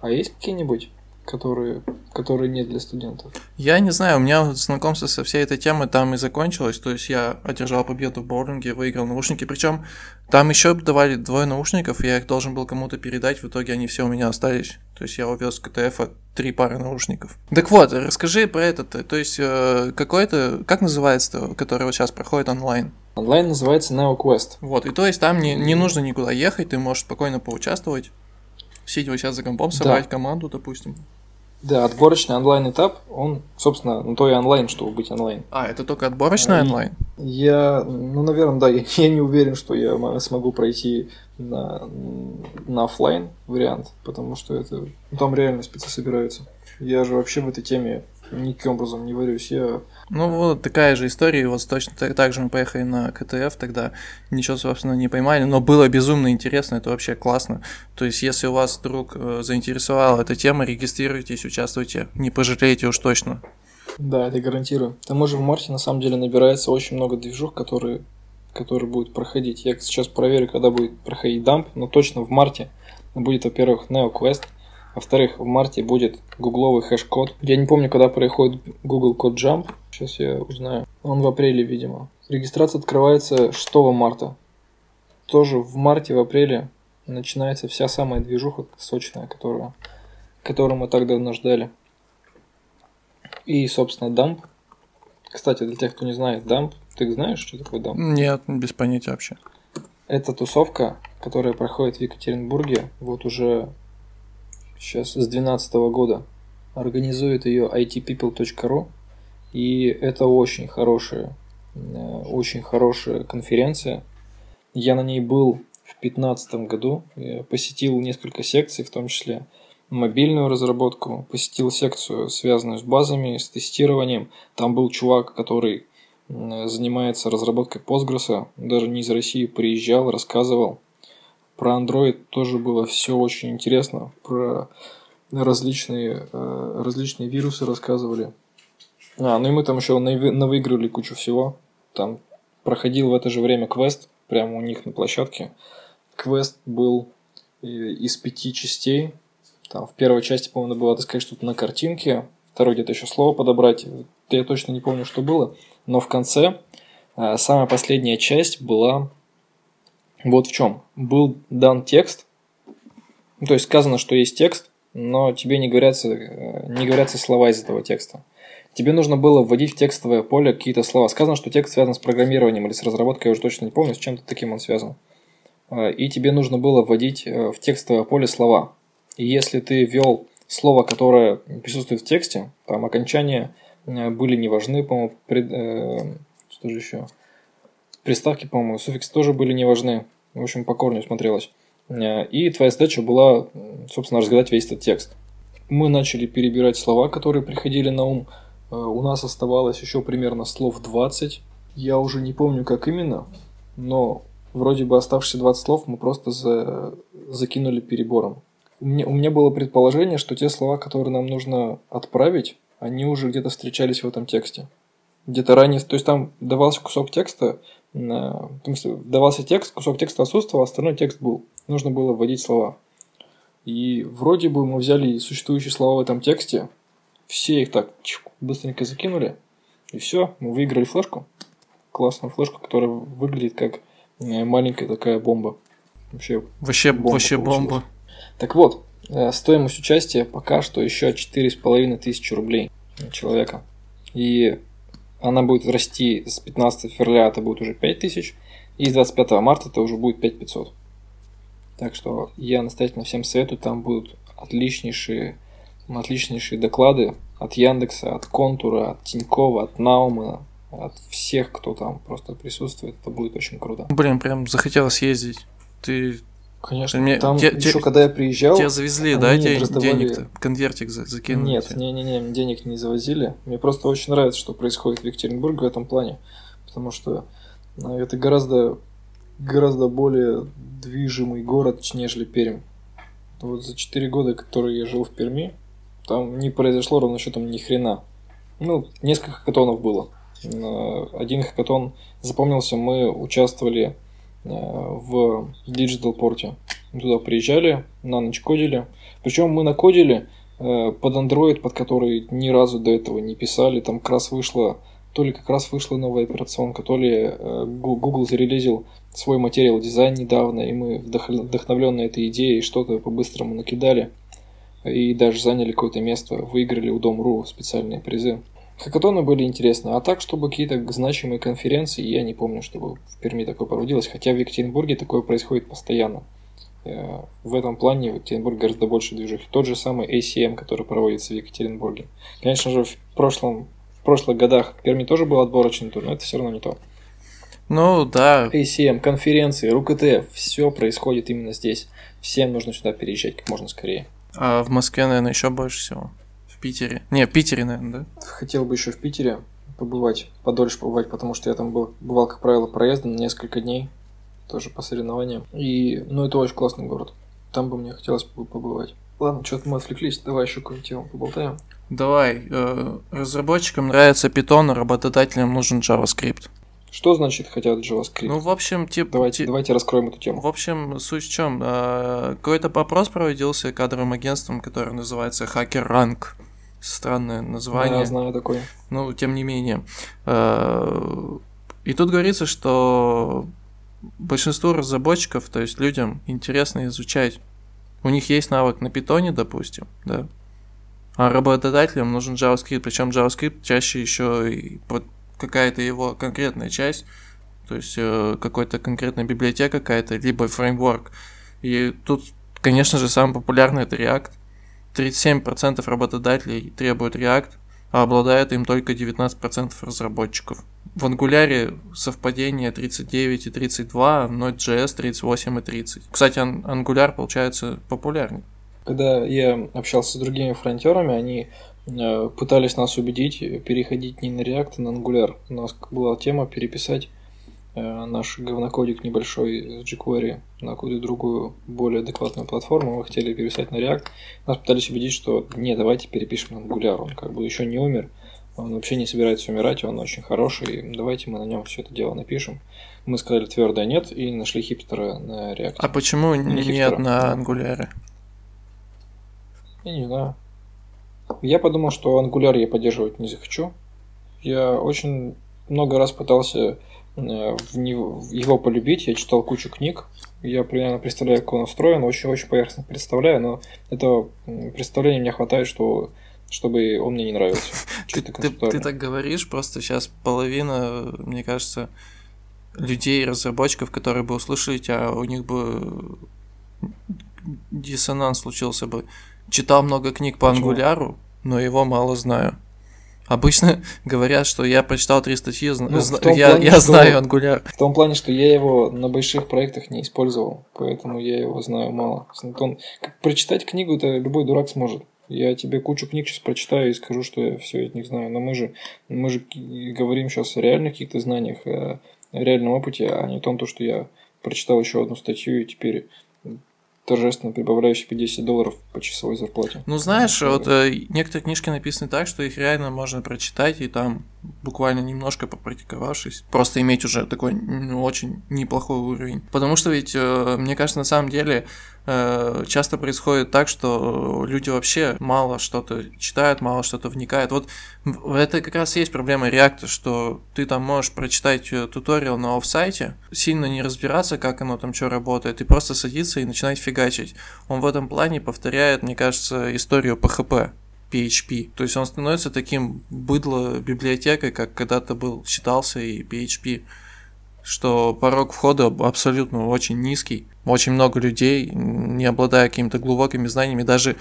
А есть какие-нибудь, которые, которые не для студентов? Я не знаю, у меня знакомство со всей этой темой там и закончилось. То есть я одержал победу в боулинге, выиграл наушники. Причем там еще давали двое наушников, я их должен был кому-то передать. В итоге они все у меня остались. То есть я увез с КТФ три пары наушников. Так вот, расскажи про этот. То есть э, какой-то, как называется, который вот сейчас проходит онлайн? Онлайн называется NeoQuest. Вот, и то есть там не, не нужно никуда ехать, ты можешь спокойно поучаствовать. Сидя вот сейчас за компом, собрать команду, допустим. Да, отборочный онлайн-этап, он, собственно, ну то и онлайн, чтобы быть онлайн. А, это только отборочный и- онлайн? Я, ну, наверное, да, я, я не уверен, что я смогу пройти на, на оффлайн вариант, потому что это, ну, там реально спецы собираются. Я же вообще в этой теме никаким образом не варюсь. Я Ну, вот такая же история, вот точно так, так же мы поехали на CTF тогда, ничего, собственно, не поймали, но было безумно интересно, это вообще классно. То есть, если у вас вдруг э, заинтересовала эта тема, регистрируйтесь, участвуйте, не пожалеете уж точно. Да, это гарантирую. К тому же в марте на самом деле набирается очень много движух, которые, которые будут проходить. Я сейчас проверю, когда будет проходить DUMP, но точно в марте будет, во-первых, NeoQuest, во-вторых, в марте будет гугловый Hash Code. Я не помню, когда проходит Google Code Jam. Сейчас я узнаю. Он в апреле, видимо. Регистрация открывается 6 марта. Тоже в марте, в апреле начинается вся самая движуха сочная, которую, которую мы так давно ждали. И, собственно, DUMP. Кстати, для тех, кто не знает, дамп, ты знаешь, что такое дамп? Нет, без понятия вообще. Это тусовка, которая проходит в Екатеринбурге вот уже сейчас с 2012 года. Организует ее itpeople.ru. И это очень хорошая, э, очень хорошая конференция. Я на ней был в 2015 году. Я посетил несколько секций, в том числе мобильную разработку, посетил секцию, связанную с базами, с тестированием. Там был чувак, который занимается разработкой Postgres, даже не из России приезжал, рассказывал. Про Android тоже было все очень интересно, про различные, э, различные вирусы рассказывали. А, ну и мы там еще навы- навыиграли кучу всего. Там проходил в это же время квест, прямо у них на площадке. Квест был э, из пяти частей. Там в первой части, по-моему, надо было отыскать что-то на картинке, второй где-то еще слово подобрать. Я точно не помню, что было. Но в конце э, самая последняя часть была вот в чем. Был дан текст, ну, то есть сказано, что есть текст, но тебе не говорятся, э, не говорятся слова из этого текста. Тебе нужно было вводить в текстовое поле какие-то слова. Сказано, что текст связан с программированием или с разработкой, я уже точно не помню, с чем-то таким он связан. Э, И тебе нужно было вводить э, в текстовое поле слова. И если ты ввел слово, которое присутствует в тексте, там окончания были не важны, по-моему, пред- что же еще? Приставки, по-моему, суффиксы тоже были не важны. В общем, по смотрелось. Э, И твоя задача была, собственно, разгадать весь этот текст. Мы начали перебирать слова, которые приходили на ум. Э, у нас оставалось еще примерно слов 20. Я уже не помню, как именно, но вроде бы оставшиеся 20 слов мы просто за... закинули перебором. У меня, у меня было предположение, что те слова, которые нам нужно отправить, они уже где-то встречались в этом тексте. Где-то ранее, то есть там давался кусок текста, на, давался текст, кусок текста отсутствовал, остальной текст был. Нужно было вводить слова. И вроде бы мы взяли существующие слова в этом тексте, все их так быстренько закинули, и все, мы выиграли флешку. Классную флешку, которая выглядит как э, маленькая такая бомба. Вообще, вообще бомба. Вообще бомба. Так вот, э, стоимость участия пока что еще четыре с половиной тысячи рублей человека. И она будет расти с 15 февраля, это будет уже 5 тысяч, и с 25 марта это уже будет 5500. Так что я настоятельно всем советую, там будут отличнейшие, отличнейшие доклады от Яндекса, от Контура, от Тинькова, от Наума, от всех, кто там просто присутствует. Это будет очень круто. Блин, прям захотелось ездить. Ты Конечно, мне, там те, еще те, когда я приезжал... Тебя завезли, да, тебе раздавали... денег-то? Конвертик закинули? Нет, не-не-не, денег не завозили. Мне просто очень нравится, что происходит в Екатеринбурге в этом плане, потому что ну, это гораздо, гораздо более движимый город, нежели Пермь. Вот за 4 года, которые я жил в Перми, там не произошло ровно счетом ни хрена. Ну, несколько хакатонов было. Один хакатон запомнился, мы участвовали Э, в Digital порте. Мы туда приезжали, на ночь кодили. Причем мы накодили э, под Android, под который ни разу до этого не писали. Там как раз вышла, то ли как раз вышла новая операционка, то ли э, Google зарелизил свой материал дизайн недавно, и мы вдохновленные этой идеей что-то по-быстрому накидали и даже заняли какое-то место, выиграли у Дом.ру специальные призы. Хакатоны были интересны, а так, чтобы какие-то значимые конференции, я не помню, чтобы в Перми такое проводилось, хотя в Екатеринбурге такое происходит постоянно. Э, в этом плане в Екатеринбурге гораздо больше движех. Тот же самый ACM, который проводится в Екатеринбурге. Конечно же, в прошлом в прошлых годах в Перми тоже был отборочный тур, но это все равно не то. Ну, да. ACM, конференции, РУКТ, все происходит именно здесь. Всем нужно сюда переезжать как можно скорее. А в Москве, наверное, еще больше всего. Питере. Не, в Питере, наверное, да? Хотел бы еще в Питере побывать, подольше побывать, потому что я там был, бывал, как правило, проездом на несколько дней, тоже по соревнованиям. И, ну, это очень классный город. Там бы мне хотелось побывать. Ладно, что-то мы отвлеклись, давай еще какую-нибудь тему поболтаем. Давай. Э, разработчикам нравится Python, а работодателям нужен JavaScript. Что значит хотят JavaScript? Ну, в общем, типа... Давайте, давайте раскроем эту тему. В общем, суть в чем? Э, какой-то опрос проводился кадровым агентством, которое называется Hacker Rank. Странное название. Я знаю такое. Ну, тем не менее. Э, и тут говорится, что большинству разработчиков, то есть людям интересно изучать. У них есть навык на питоне, допустим, да. А работодателям нужен JavaScript, причем JavaScript чаще еще и какая-то его конкретная часть, то есть э, какой-то конкретная библиотека какая-то, либо фреймворк. И тут, конечно же, самый популярный это React. 37% работодателей требуют React, а обладает им только 19% разработчиков. В Angular совпадение 39 и 32, но Node.js 38 и 30. Кстати, Angular получается популярнее. Когда я общался с другими фронтерами, они э, пытались нас убедить переходить не на React, а на Angular. У нас была тема переписать наш говнокодик небольшой с jQuery на какую-то другую, более адекватную платформу, мы хотели переписать на React, нас пытались убедить, что не, давайте перепишем на Angular, он как бы еще не умер, он вообще не собирается умирать, он очень хороший, давайте мы на нем все это дело напишем. Мы сказали твердое нет и нашли хипстера на React. А почему не нет хипстера. на Angular? Я не знаю. Я подумал, что Angular я поддерживать не захочу. Я очень много раз пытался Э, в него, его полюбить. Я читал кучу книг. Я примерно представляю, как он устроен. Очень-очень поверхностно представляю, но этого представления мне хватает, что чтобы он мне не нравился. Ты, ты, ты так говоришь, просто сейчас половина, мне кажется, людей, разработчиков, которые бы услышали тебя, у них бы диссонанс случился бы. Читал много книг по ангуляру, но его мало знаю. Обычно говорят, что я прочитал три статьи, ну, я, плане, я знаю Angular. В том плане, что я его на больших проектах не использовал, поэтому я его знаю мало. Он, как, прочитать книгу это любой дурак сможет. Я тебе кучу книг сейчас прочитаю и скажу, что я все из них знаю. Но мы же, мы же говорим сейчас о реальных каких-то знаниях, о реальном опыте, а не о том, то, что я прочитал еще одну статью и теперь торжественно прибавляющий 50 долларов по часовой зарплате. Ну, знаешь, вот э, некоторые книжки написаны так, что их реально можно прочитать и там буквально немножко попрактиковавшись, просто иметь уже такой ну, очень неплохой уровень. Потому что ведь, э, мне кажется, на самом деле э, часто происходит так, что люди вообще мало что-то читают, мало что-то вникают. Вот это как раз и есть проблема реакта, что ты там можешь прочитать э, туториал на офсайте, сильно не разбираться, как оно там что работает, и просто садиться и начинать фигачить. Он в этом плане повторяет, мне кажется, историю PHP. PHP. То есть он становится таким быдло библиотекой, как когда-то был, считался и PHP что порог входа абсолютно очень низкий. Очень много людей, не обладая какими-то глубокими знаниями, даже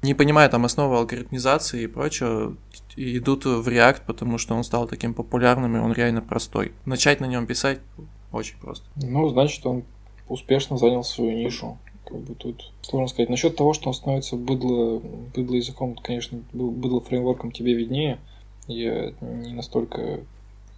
не понимая там основы алгоритмизации и прочего, идут в React, потому что он стал таким популярным и он реально простой. Начать на нем писать очень просто. Ну, значит, он успешно занял свою нишу. Как бы тут сложно сказать. Насчет того, что он становится быдло, быдло языком, конечно, быдло фреймворком тебе виднее. Я не настолько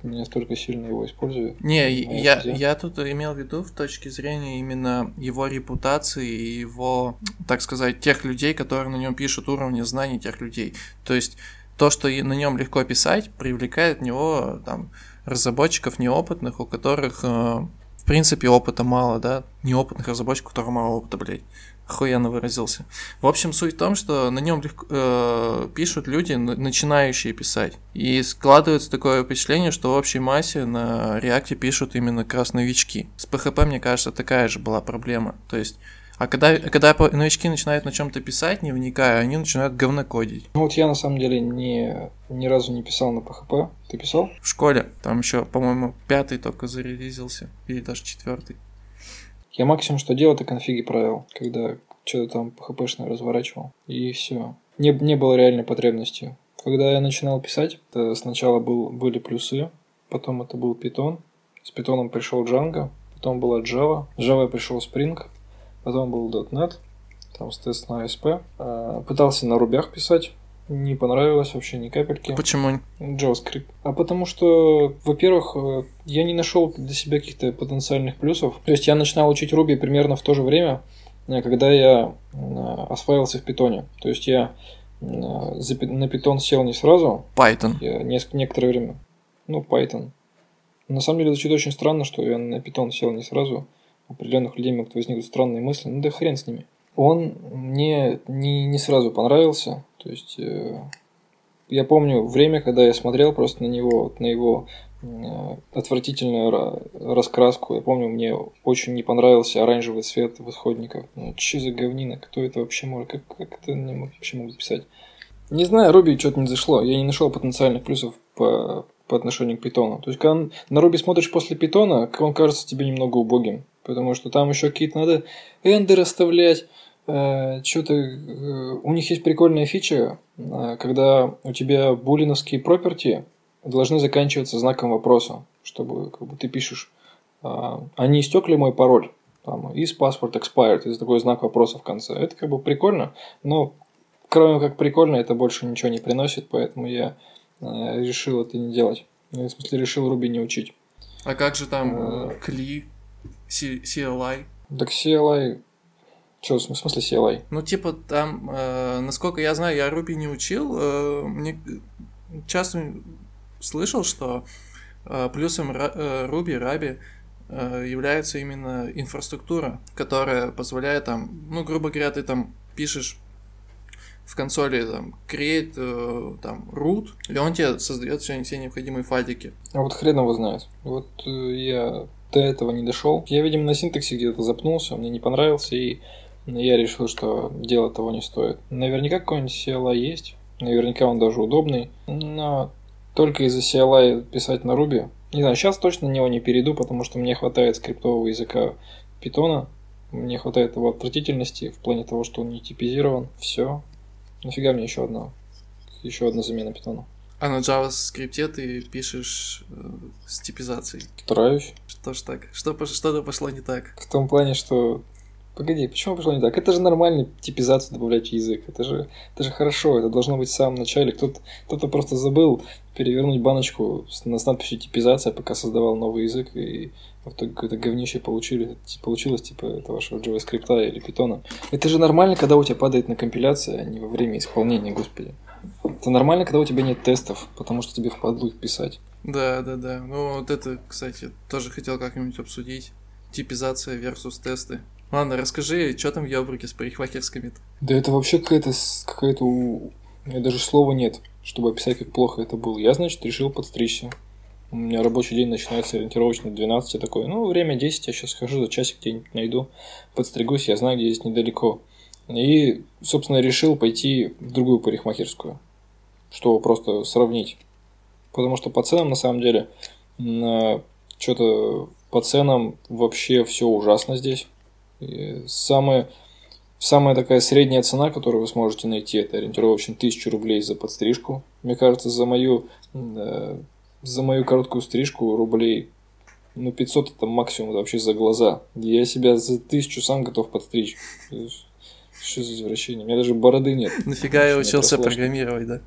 не настолько сильно его использую. Не, я, я тут имел в виду в точке зрения именно его репутации и его, так сказать, тех людей, которые на нем пишут уровни знаний тех людей. То есть то, что на нем легко писать, привлекает в него там разработчиков неопытных, у которых э, принципе опыта мало, да, неопытных разработчиков, у которых мало опыта, блядь охуенно выразился. В общем, суть в том, что на нем э, пишут люди, начинающие писать. И складывается такое впечатление, что в общей массе на реакте пишут именно как раз новички. С PHP, мне кажется, такая же была проблема. То есть а когда, когда новички начинают на чем-то писать, не вникая, они начинают говнокодить. Ну вот я на самом деле ни, ни разу не писал на PHP. Ты писал? В школе. Там еще, по-моему, пятый только зарелизился. Или даже четвертый. Я максимум, что делал, это конфиги правил, когда что-то там PHP-шное разворачивал. И все. Не, не было реальной потребности. Когда я начинал писать, это сначала был, были плюсы, потом это был Python. С Python пришел Django, потом была Java. Java пришел Spring, потом был .NET, там, соответственно, ASP. А, пытался на рубях писать, не понравилось вообще ни капельки. Почему? JavaScript. А потому что, во-первых, э, я не нашел для себя каких-то потенциальных плюсов. То есть я начинал учить Ruby примерно в то же время, э, когда я э, осваивался в питоне. То есть я на питон сел не сразу. Python. Я несколько, некоторое время. Ну, Python. На самом деле, звучит очень странно, что я на питон сел не сразу. Определенных людей могут возникнуть странные мысли. Ну да хрен с ними. Он мне не, не сразу понравился. То есть э, я помню время, когда я смотрел просто на него, на его э, отвратительную раскраску. Я помню, мне очень не понравился оранжевый цвет в исходниках. Ну, че за говнина? Кто это вообще может? Как, как это не вообще могут писать? Не знаю, Руби что-то не зашло. Я не нашел потенциальных плюсов по, по отношению к питону. То есть, когда на Руби смотришь после питона, он кажется тебе немного убогим. Потому что там еще какие-то надо энды расставлять, Э, что-то э, у них есть прикольная фича, э, когда у тебя булиновские property должны заканчиваться знаком вопроса, чтобы как бы ты пишешь, а не истек ли мой пароль, там, is password expired, и такой знак вопроса в конце. Это как бы прикольно, но кроме как прикольно, это больше ничего не приносит, поэтому я решил это не делать. Ну, в смысле, решил Ruby не учить. А как же там CLI, CLI? Так CLI что, в смысле CLI? Ну, типа, там, э, насколько я знаю, я Ruby не учил. Э, мне часто слышал, что э, плюсом э, Ruby, Ruby э, является именно инфраструктура, которая позволяет там, ну, грубо говоря, ты там пишешь в консоли там create э, там root, и он тебе создает все, все необходимые файлики. А вот хрен его знает. Вот э, я до этого не дошел. Я, видимо, на синтаксе где-то запнулся, мне не понравился, и я решил, что дело того не стоит. Наверняка какой-нибудь CLI есть, наверняка он даже удобный, но только из-за CLI писать на Ruby. Не знаю, сейчас точно на него не перейду, потому что мне хватает скриптового языка Python, мне хватает его отвратительности в плане того, что он не типизирован. Все. Нафига мне еще одна, еще одна замена Python. А на JavaScript ты пишешь э, с типизацией? Стараюсь. Что ж так? Что, что-то пошло не так? В том плане, что Погоди, почему пошло не так? Это же нормально типизацию добавлять в язык. Это же, это же хорошо, это должно быть в самом начале. Кто-то кто просто забыл перевернуть баночку с, с надписью типизация, пока создавал новый язык, и в итоге какое-то говнище получили, получилось типа это вашего JavaScript или Python. Это же нормально, когда у тебя падает на компиляция, а не во время исполнения, господи. Это нормально, когда у тебя нет тестов, потому что тебе впадло их писать. Да, да, да. Ну вот это, кстати, тоже хотел как-нибудь обсудить. Типизация versus тесты. Ладно, расскажи, что там в Ябруке с парикмахерскими-то? Да это вообще какая-то какая-то... У меня даже слова нет, чтобы описать, как плохо это было. Я, значит, решил подстричься. У меня рабочий день начинается ориентировочно в 12. Я такой, ну, время 10, я сейчас схожу за часик где-нибудь найду, подстригусь, я знаю, где здесь недалеко. И, собственно, решил пойти в другую парикмахерскую, чтобы просто сравнить. Потому что по ценам, на самом деле, что-то по ценам вообще все ужасно здесь. Самая, самая такая средняя цена, которую вы сможете найти, это ориентировочно 1000 рублей за подстрижку. Мне кажется, за мою, за мою короткую стрижку рублей ну, 500 это максимум вообще за глаза. Я себя за тысячу сам готов подстричь. Что за извращение? У меня даже бороды нет. Нафига я учился программировать, да?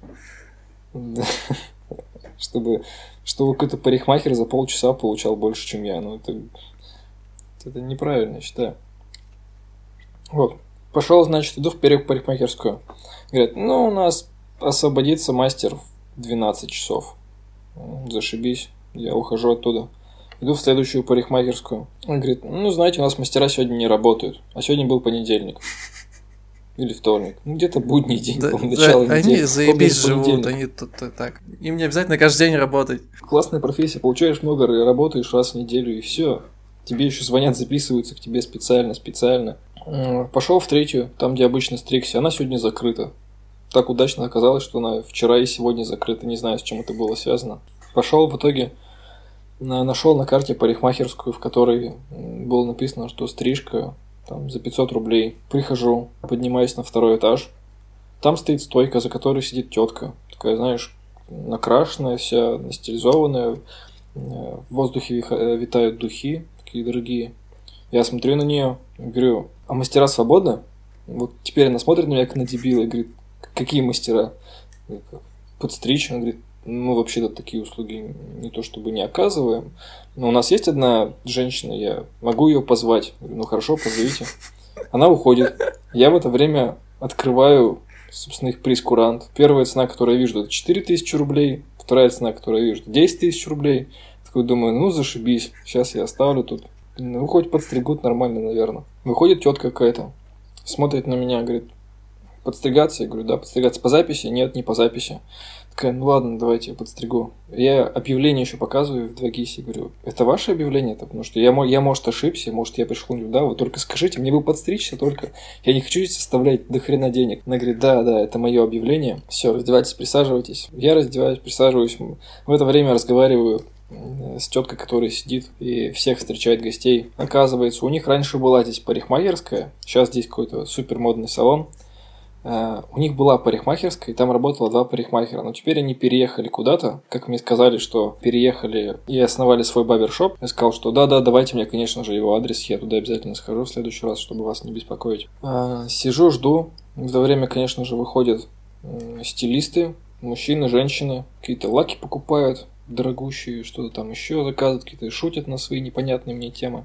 Да. Чтобы, чтобы какой-то парикмахер за полчаса получал больше, чем я. Ну, это, это неправильно, я считаю. Вот. Пошел, значит, иду в парикмахерскую. Говорят, ну, у нас освободится мастер в 12 часов. Зашибись. Я ухожу оттуда. Иду в следующую парикмахерскую. Он говорит, ну, знаете, у нас мастера сегодня не работают. А сегодня был понедельник. Или вторник. Ну, где-то будний день, да, начало да, недели. Они заебись живут, они тут так. Им не обязательно каждый день работать. Классная профессия. Получаешь много, работаешь раз в неделю, и все. Тебе еще звонят, записываются к тебе специально, специально. Пошел в третью, там, где обычно стрикся. Она сегодня закрыта. Так удачно оказалось, что она вчера и сегодня закрыта. Не знаю, с чем это было связано. Пошел в итоге, нашел на карте парикмахерскую, в которой было написано, что стрижка там, за 500 рублей. Прихожу, поднимаюсь на второй этаж. Там стоит стойка, за которой сидит тетка. Такая, знаешь, накрашенная вся, настилизованная. В воздухе витают духи, такие дорогие. Я смотрю на нее, говорю, а мастера свободны? Вот теперь она смотрит на меня как на дебила и говорит, какие мастера? Подстричь? Она говорит, мы вообще-то такие услуги не то чтобы не оказываем, но у нас есть одна женщина, я могу ее позвать. Говорю, ну хорошо, позовите. Она уходит. Я в это время открываю, собственно, их прескурант. Первая цена, которую я вижу, это 4000 рублей. Вторая цена, которую я вижу, 10 тысяч рублей. Такой думаю, ну зашибись, сейчас я оставлю тут. Ну, хоть подстригут нормально, наверное. Выходит тетка какая-то, смотрит на меня, говорит, подстригаться? Я говорю, да, подстригаться по записи? Нет, не по записи. Ну ладно, давайте я подстригу. Я объявление еще показываю в 2GIS говорю, это ваше объявление? -то? Потому что я, я, может, ошибся, может, я пришел не туда, вы только скажите, мне бы подстричься только. Я не хочу здесь составлять до хрена денег. Она говорит, да, да, это мое объявление. Все, раздевайтесь, присаживайтесь. Я раздеваюсь, присаживаюсь. В это время разговариваю с теткой, которая сидит и всех встречает гостей. Оказывается, у них раньше была здесь парикмахерская, сейчас здесь какой-то супер модный салон. У них была парикмахерская, и там работало два парикмахера. Но теперь они переехали куда-то. Как мне сказали, что переехали и основали свой бабершоп. Я сказал, что да-да, давайте мне, конечно же, его адрес. Я туда обязательно схожу в следующий раз, чтобы вас не беспокоить. Э, сижу, жду. В это время, конечно же, выходят стилисты, мужчины, женщины. Какие-то лаки покупают дорогущие, что-то там еще заказывают, какие-то шутят на свои непонятные мне темы.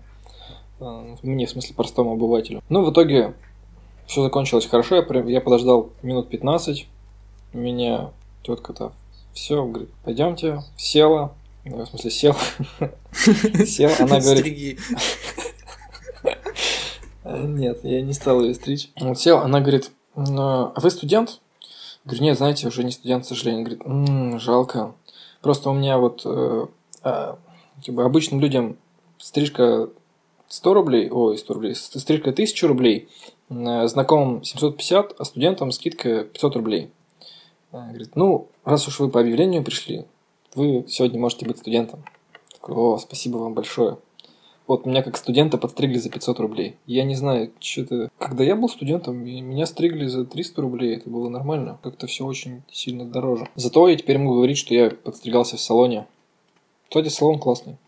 Э, мне, в смысле, простому обывателю. Ну, в итоге все закончилось хорошо, я, я подождал минут 15, меня тетка-то все, говорит, пойдемте, села, ну, в смысле, сел, сел, она говорит... Нет, я не стал ее стричь. Вот сел, она говорит, а вы студент? Говорю, нет, знаете, уже не студент, к сожалению. Говорит, м-м, жалко. Просто у меня вот э, э, типа, обычным людям стрижка 100 рублей, ой, 100 рублей, стрижка 1000 рублей, знакомым 750, а студентам скидка 500 рублей. Э, говорит, ну, раз уж вы по объявлению пришли, вы сегодня можете быть студентом. Такой, о, спасибо вам большое. Вот меня как студента подстригли за 500 рублей. Я не знаю, что-то... Когда я был студентом, меня стригли за 300 рублей. Это было нормально. Как-то все очень сильно дороже. Зато я теперь могу говорить, что я подстригался в салоне. Кстати, салон классный.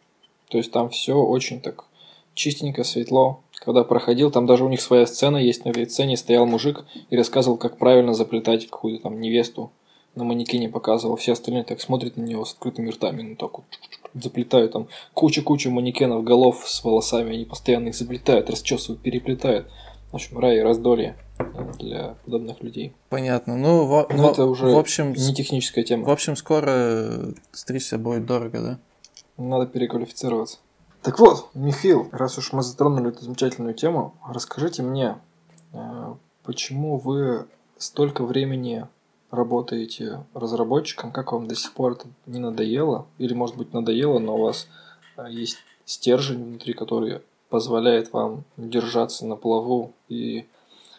То есть там все очень так чистенько, светло, когда проходил, там даже у них своя сцена есть, на этой сцене стоял мужик и рассказывал, как правильно заплетать какую-то там невесту на манекене показывал, все остальные так смотрят на него с открытыми ртами, ну так вот заплетают там куча-куча манекенов голов с волосами, они постоянно их заплетают, расчесывают, переплетают. В общем, рай и раздолье для подобных людей. Понятно. Ну, в, Но в- это уже в общем, не техническая тема. в общем, скоро стричься будет дорого, да? Надо переквалифицироваться. Так вот, Михаил, раз уж мы затронули эту замечательную тему, расскажите мне, э, почему вы столько времени работаете разработчиком, как вам до сих пор это не надоело? Или, может быть, надоело, но у вас э, есть стержень внутри, который позволяет вам держаться на плаву и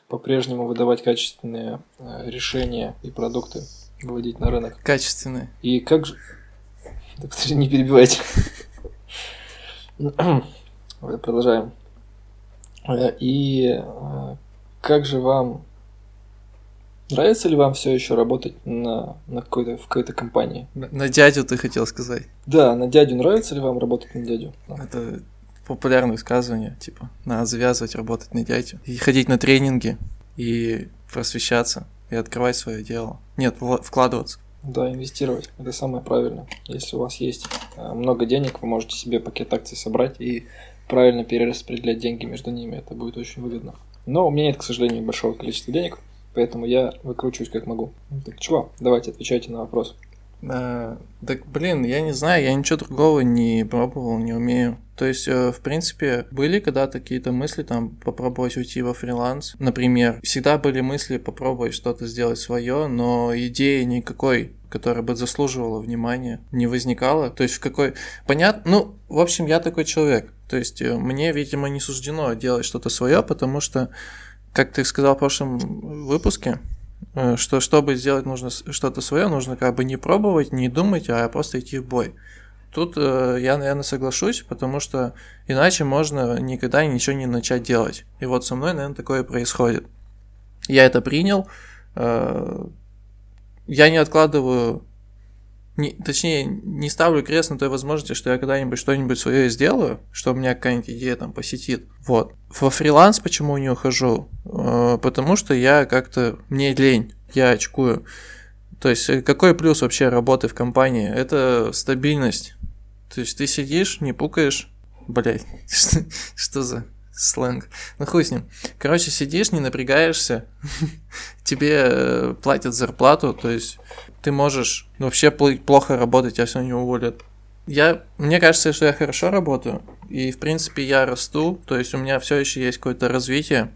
по-прежнему выдавать качественные э, решения и продукты, выводить на рынок. Качественные. И как же... Да подожди, не перебивайте. Продолжаем. Э, И э, как же вам... Нравится ли вам все еще работать на, на какой-то, в какой-то компании? На, на дядю ты хотел сказать. Да, на дядю нравится ли вам работать на дядю? Это популярное высказывание, типа, надо завязывать, работать на дядю. И ходить на тренинги, и просвещаться, и открывать свое дело. Нет, вкладываться. Да, инвестировать. Это самое правильное. Если у вас есть э, много денег, вы можете себе пакет акций собрать и правильно перераспределять деньги между ними. Это будет очень выгодно. Но у меня нет, к сожалению, большого количества денег, поэтому я выкручиваюсь как могу. Так чего? Давайте отвечайте на вопрос. А, так, блин, я не знаю, я ничего другого не пробовал, не умею. То есть, э, в принципе, были когда-то какие-то мысли там попробовать уйти во фриланс, например. Всегда были мысли попробовать что-то сделать свое, но идеи никакой которая бы заслуживала внимания, не возникало. То есть в какой... Понятно? Ну, в общем, я такой человек. То есть э, мне, видимо, не суждено делать что-то свое, потому что, как ты сказал в прошлом выпуске, э, что чтобы сделать нужно что-то свое, нужно как бы не пробовать, не думать, а просто идти в бой. Тут э, я, наверное, соглашусь, потому что иначе можно никогда ничего не начать делать. И вот со мной, наверное, такое происходит. Я это принял. э, я не откладываю, не, точнее, не ставлю крест на той возможности, что я когда-нибудь что-нибудь свое сделаю, что у меня какая-нибудь идея там посетит. Вот. Во фриланс почему не ухожу? Э, потому что я как-то, мне лень, я очкую. То есть, э, какой плюс вообще работы в компании? Это стабильность. То есть, ты сидишь, не пукаешь. Блять, что, за сленг? Ну хуй с ним. Короче, сидишь, не напрягаешься, тебе э, платят зарплату, то есть ты можешь вообще пл- плохо работать, тебя все не уволят. Я, мне кажется, что я хорошо работаю, и в принципе я расту, то есть у меня все еще есть какое-то развитие,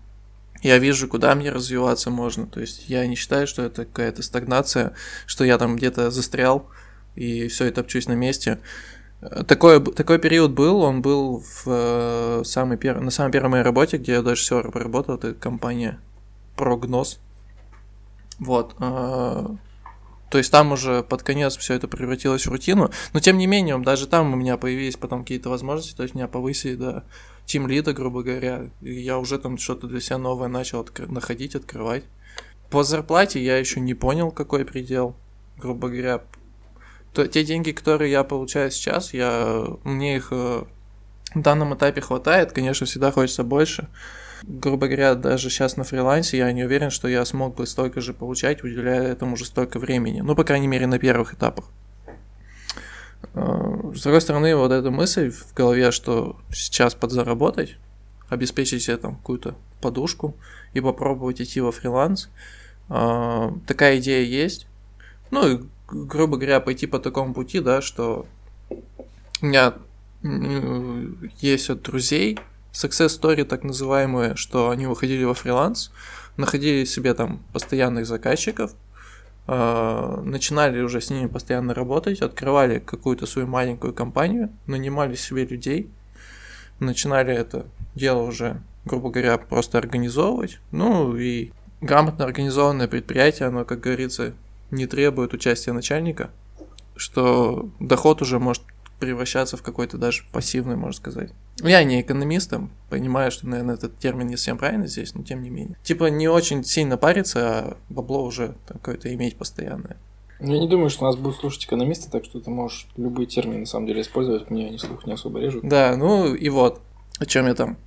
я вижу, куда мне развиваться можно, то есть я не считаю, что это какая-то стагнация, что я там где-то застрял и все это топчусь на месте. Э, Такой, такой период был, он был в э, самой пер... на самой первой моей работе, где я дольше всего проработал, это компания Прогноз. Вот. э, То есть там уже под конец все это превратилось в рутину. Но тем не менее, даже там у меня появились потом какие-то возможности, то есть меня повысили до тим лида, грубо говоря. Я уже там что-то для себя новое начал откры- находить, открывать. По зарплате я еще не понял, какой предел. Грубо говоря, то, те деньги, которые я получаю сейчас, я, мне их э, в данном этапе хватает. Конечно, всегда хочется больше. Грубо говоря, даже сейчас на фрилансе я не уверен, что я смог бы столько же получать, уделяя этому уже столько времени. Ну, по крайней мере, на первых этапах. С другой стороны, вот эта мысль в голове, что сейчас подзаработать, обеспечить себе там какую-то подушку и попробовать идти во фриланс, э, такая идея есть. Ну, и, грубо говоря, пойти по такому пути, да, что у меня есть от друзей success story так называемые, что они выходили во фриланс, находили себе там постоянных заказчиков, начинали уже с ними постоянно работать, открывали какую-то свою маленькую компанию, нанимали себе людей, начинали это дело уже, грубо говоря, просто организовывать. Ну и грамотно организованное предприятие, оно, как говорится, не требует участия начальника, что доход уже может превращаться в какой-то даже пассивный, можно сказать. Я не экономист, там, понимаю, что, наверное, этот термин не совсем правильно здесь, но тем не менее. Типа не очень сильно париться, а бабло уже какое-то иметь постоянное. Я не думаю, что нас будут слушать экономисты, так что ты можешь любые термины на самом деле использовать, мне они слух не особо режут. Да, ну и вот, о чем я там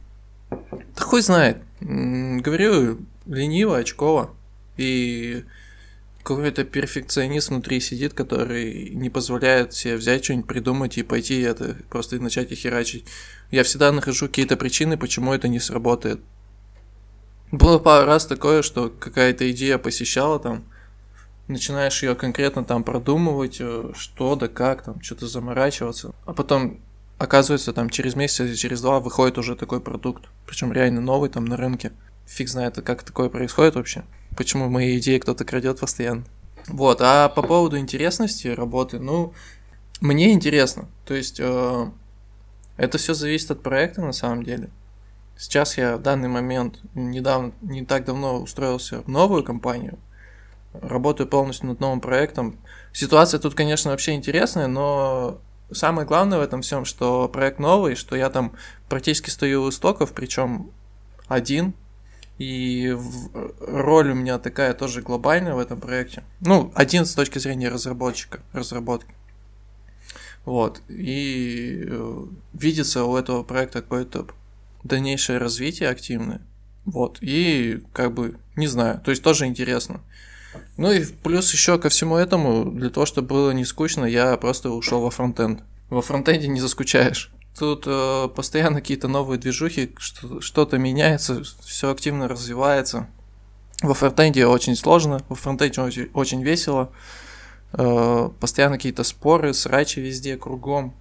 Да хуй знает. Говорю, лениво, очково. И какой-то перфекционист внутри сидит, который не позволяет себе взять что-нибудь, придумать и пойти это просто начать их херачить. Я всегда нахожу какие-то причины, почему это не сработает. Было пару раз такое, что какая-то идея посещала там, начинаешь ее конкретно там продумывать, э, что да как, там что-то заморачиваться, а потом оказывается там через месяц или через два выходит уже такой продукт, причем реально новый там на рынке. Фиг знает, как такое происходит вообще почему мои идеи кто-то крадет постоянно. Вот, а по поводу интересности работы, ну, мне интересно. То есть, э, это все зависит от проекта на самом деле. Сейчас я в данный момент, недавно, не так давно устроился в новую компанию, работаю полностью над новым проектом. Ситуация тут, конечно, вообще интересная, но самое главное в этом всем, что проект новый, что я там практически стою у истоков, причем один, и роль у меня такая тоже глобальная в этом проекте. Ну, один с точки зрения разработчика, разработки. Вот. И э, видится у этого проекта какое-то дальнейшее развитие активное. Вот. И как бы, не знаю, то есть тоже интересно. Ну и плюс еще ко всему этому, для того, чтобы было не скучно, я просто ушел во фронтенд. Во фронтенде не заскучаешь. Тут э, постоянно какие-то новые движухи, что-то меняется, все активно развивается. Во фронтенде очень сложно, во фронтенде очень, очень весело. Э, постоянно какие-то споры, срачи везде, кругом.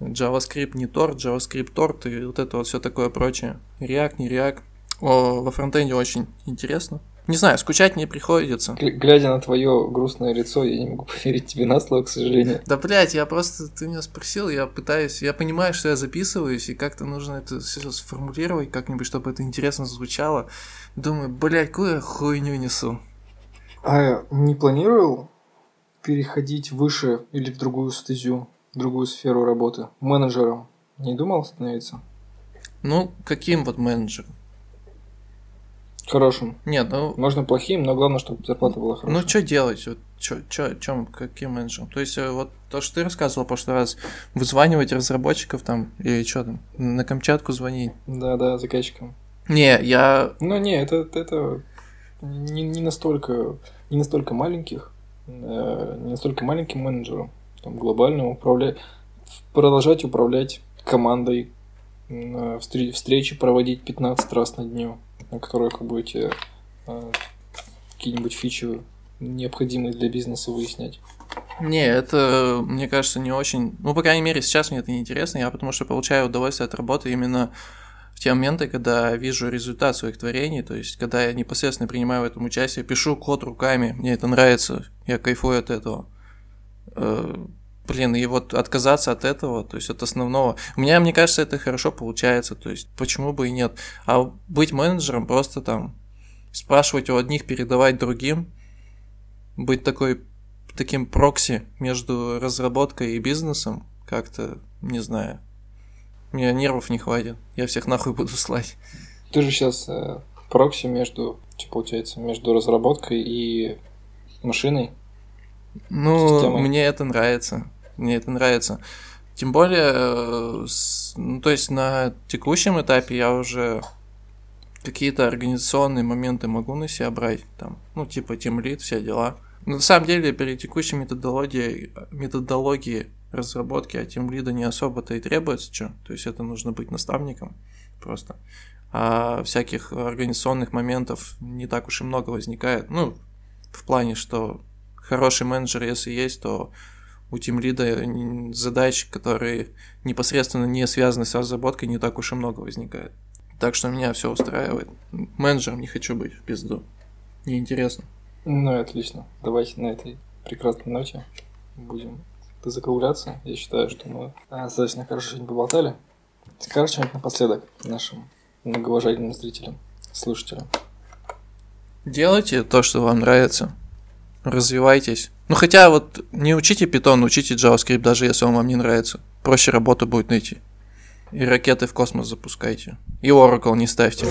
JavaScript не торт, JavaScript торт и вот это вот все такое прочее. React, не React. О, во фронтенде очень интересно. Не знаю, скучать не приходится. Глядя на твое грустное лицо, я не могу поверить тебе на слово, к сожалению. Да, блядь, я просто, ты меня спросил, я пытаюсь, я понимаю, что я записываюсь, и как-то нужно это все сформулировать как-нибудь, чтобы это интересно звучало. Думаю, блядь, какую я хуйню несу. А не планировал переходить выше или в другую стезю, в другую сферу работы? Менеджером? Не думал становиться? Ну, каким вот менеджером? Хорошим. Нет, ну... Можно плохим, но главное, чтобы зарплата была хорошая. Ну, что делать? Вот, чё, чё, чем, каким менеджером? То есть, э, вот то, что ты рассказывал в прошлый раз, вызванивать разработчиков там, или что там, на Камчатку звонить. Да, да, заказчикам. Не, я... Ну, не, это, это не, не настолько, не настолько маленьких, э, не настолько маленьким менеджером, там, глобально управлять, продолжать управлять командой, э, встречи проводить 15 раз на дню на которых вы будете э, какие-нибудь фичи необходимые для бизнеса выяснять? Не, это, мне кажется, не очень... Ну, по крайней мере, сейчас мне это не интересно, я потому что получаю удовольствие от работы именно в те моменты, когда вижу результат своих творений, то есть, когда я непосредственно принимаю в этом участие, пишу код руками, мне это нравится, я кайфую от этого. Блин, и вот отказаться от этого, то есть от основного. У меня, мне кажется, это хорошо получается, то есть почему бы и нет. А быть менеджером просто там спрашивать у одних, передавать другим, быть такой таким прокси между разработкой и бизнесом, как-то, не знаю. Меня нервов не хватит. Я всех нахуй буду слать. Ты же сейчас э, прокси между, что получается, между разработкой и машиной. Ну, системой. мне это нравится. Мне это нравится. Тем более, э, ну, то есть на текущем этапе я уже какие-то организационные моменты могу на себя брать, там, ну, типа тимлит, все дела. Но на самом деле, перед текущей методологией, методологией разработки от тимлида не особо-то и требуется что. То есть это нужно быть наставником просто. А всяких организационных моментов не так уж и много возникает. Ну, в плане, что хороший менеджер, если есть, то у тимлида задач, которые непосредственно не связаны с разработкой, не так уж и много возникает. Так что меня все устраивает. Менеджером не хочу быть в пизду. Неинтересно. Ну, отлично. Давайте на этой прекрасной ноте будем закругляться. Я считаю, что мы достаточно хорошо сегодня поболтали. Скажешь что-нибудь напоследок нашим многоуважаемым зрителям, слушателям? Делайте то, что вам нравится. Развивайтесь. Ну хотя вот не учите Python, учите JavaScript, даже если он вам не нравится. Проще работу будет найти. И ракеты в космос запускайте. И Oracle не ставьте.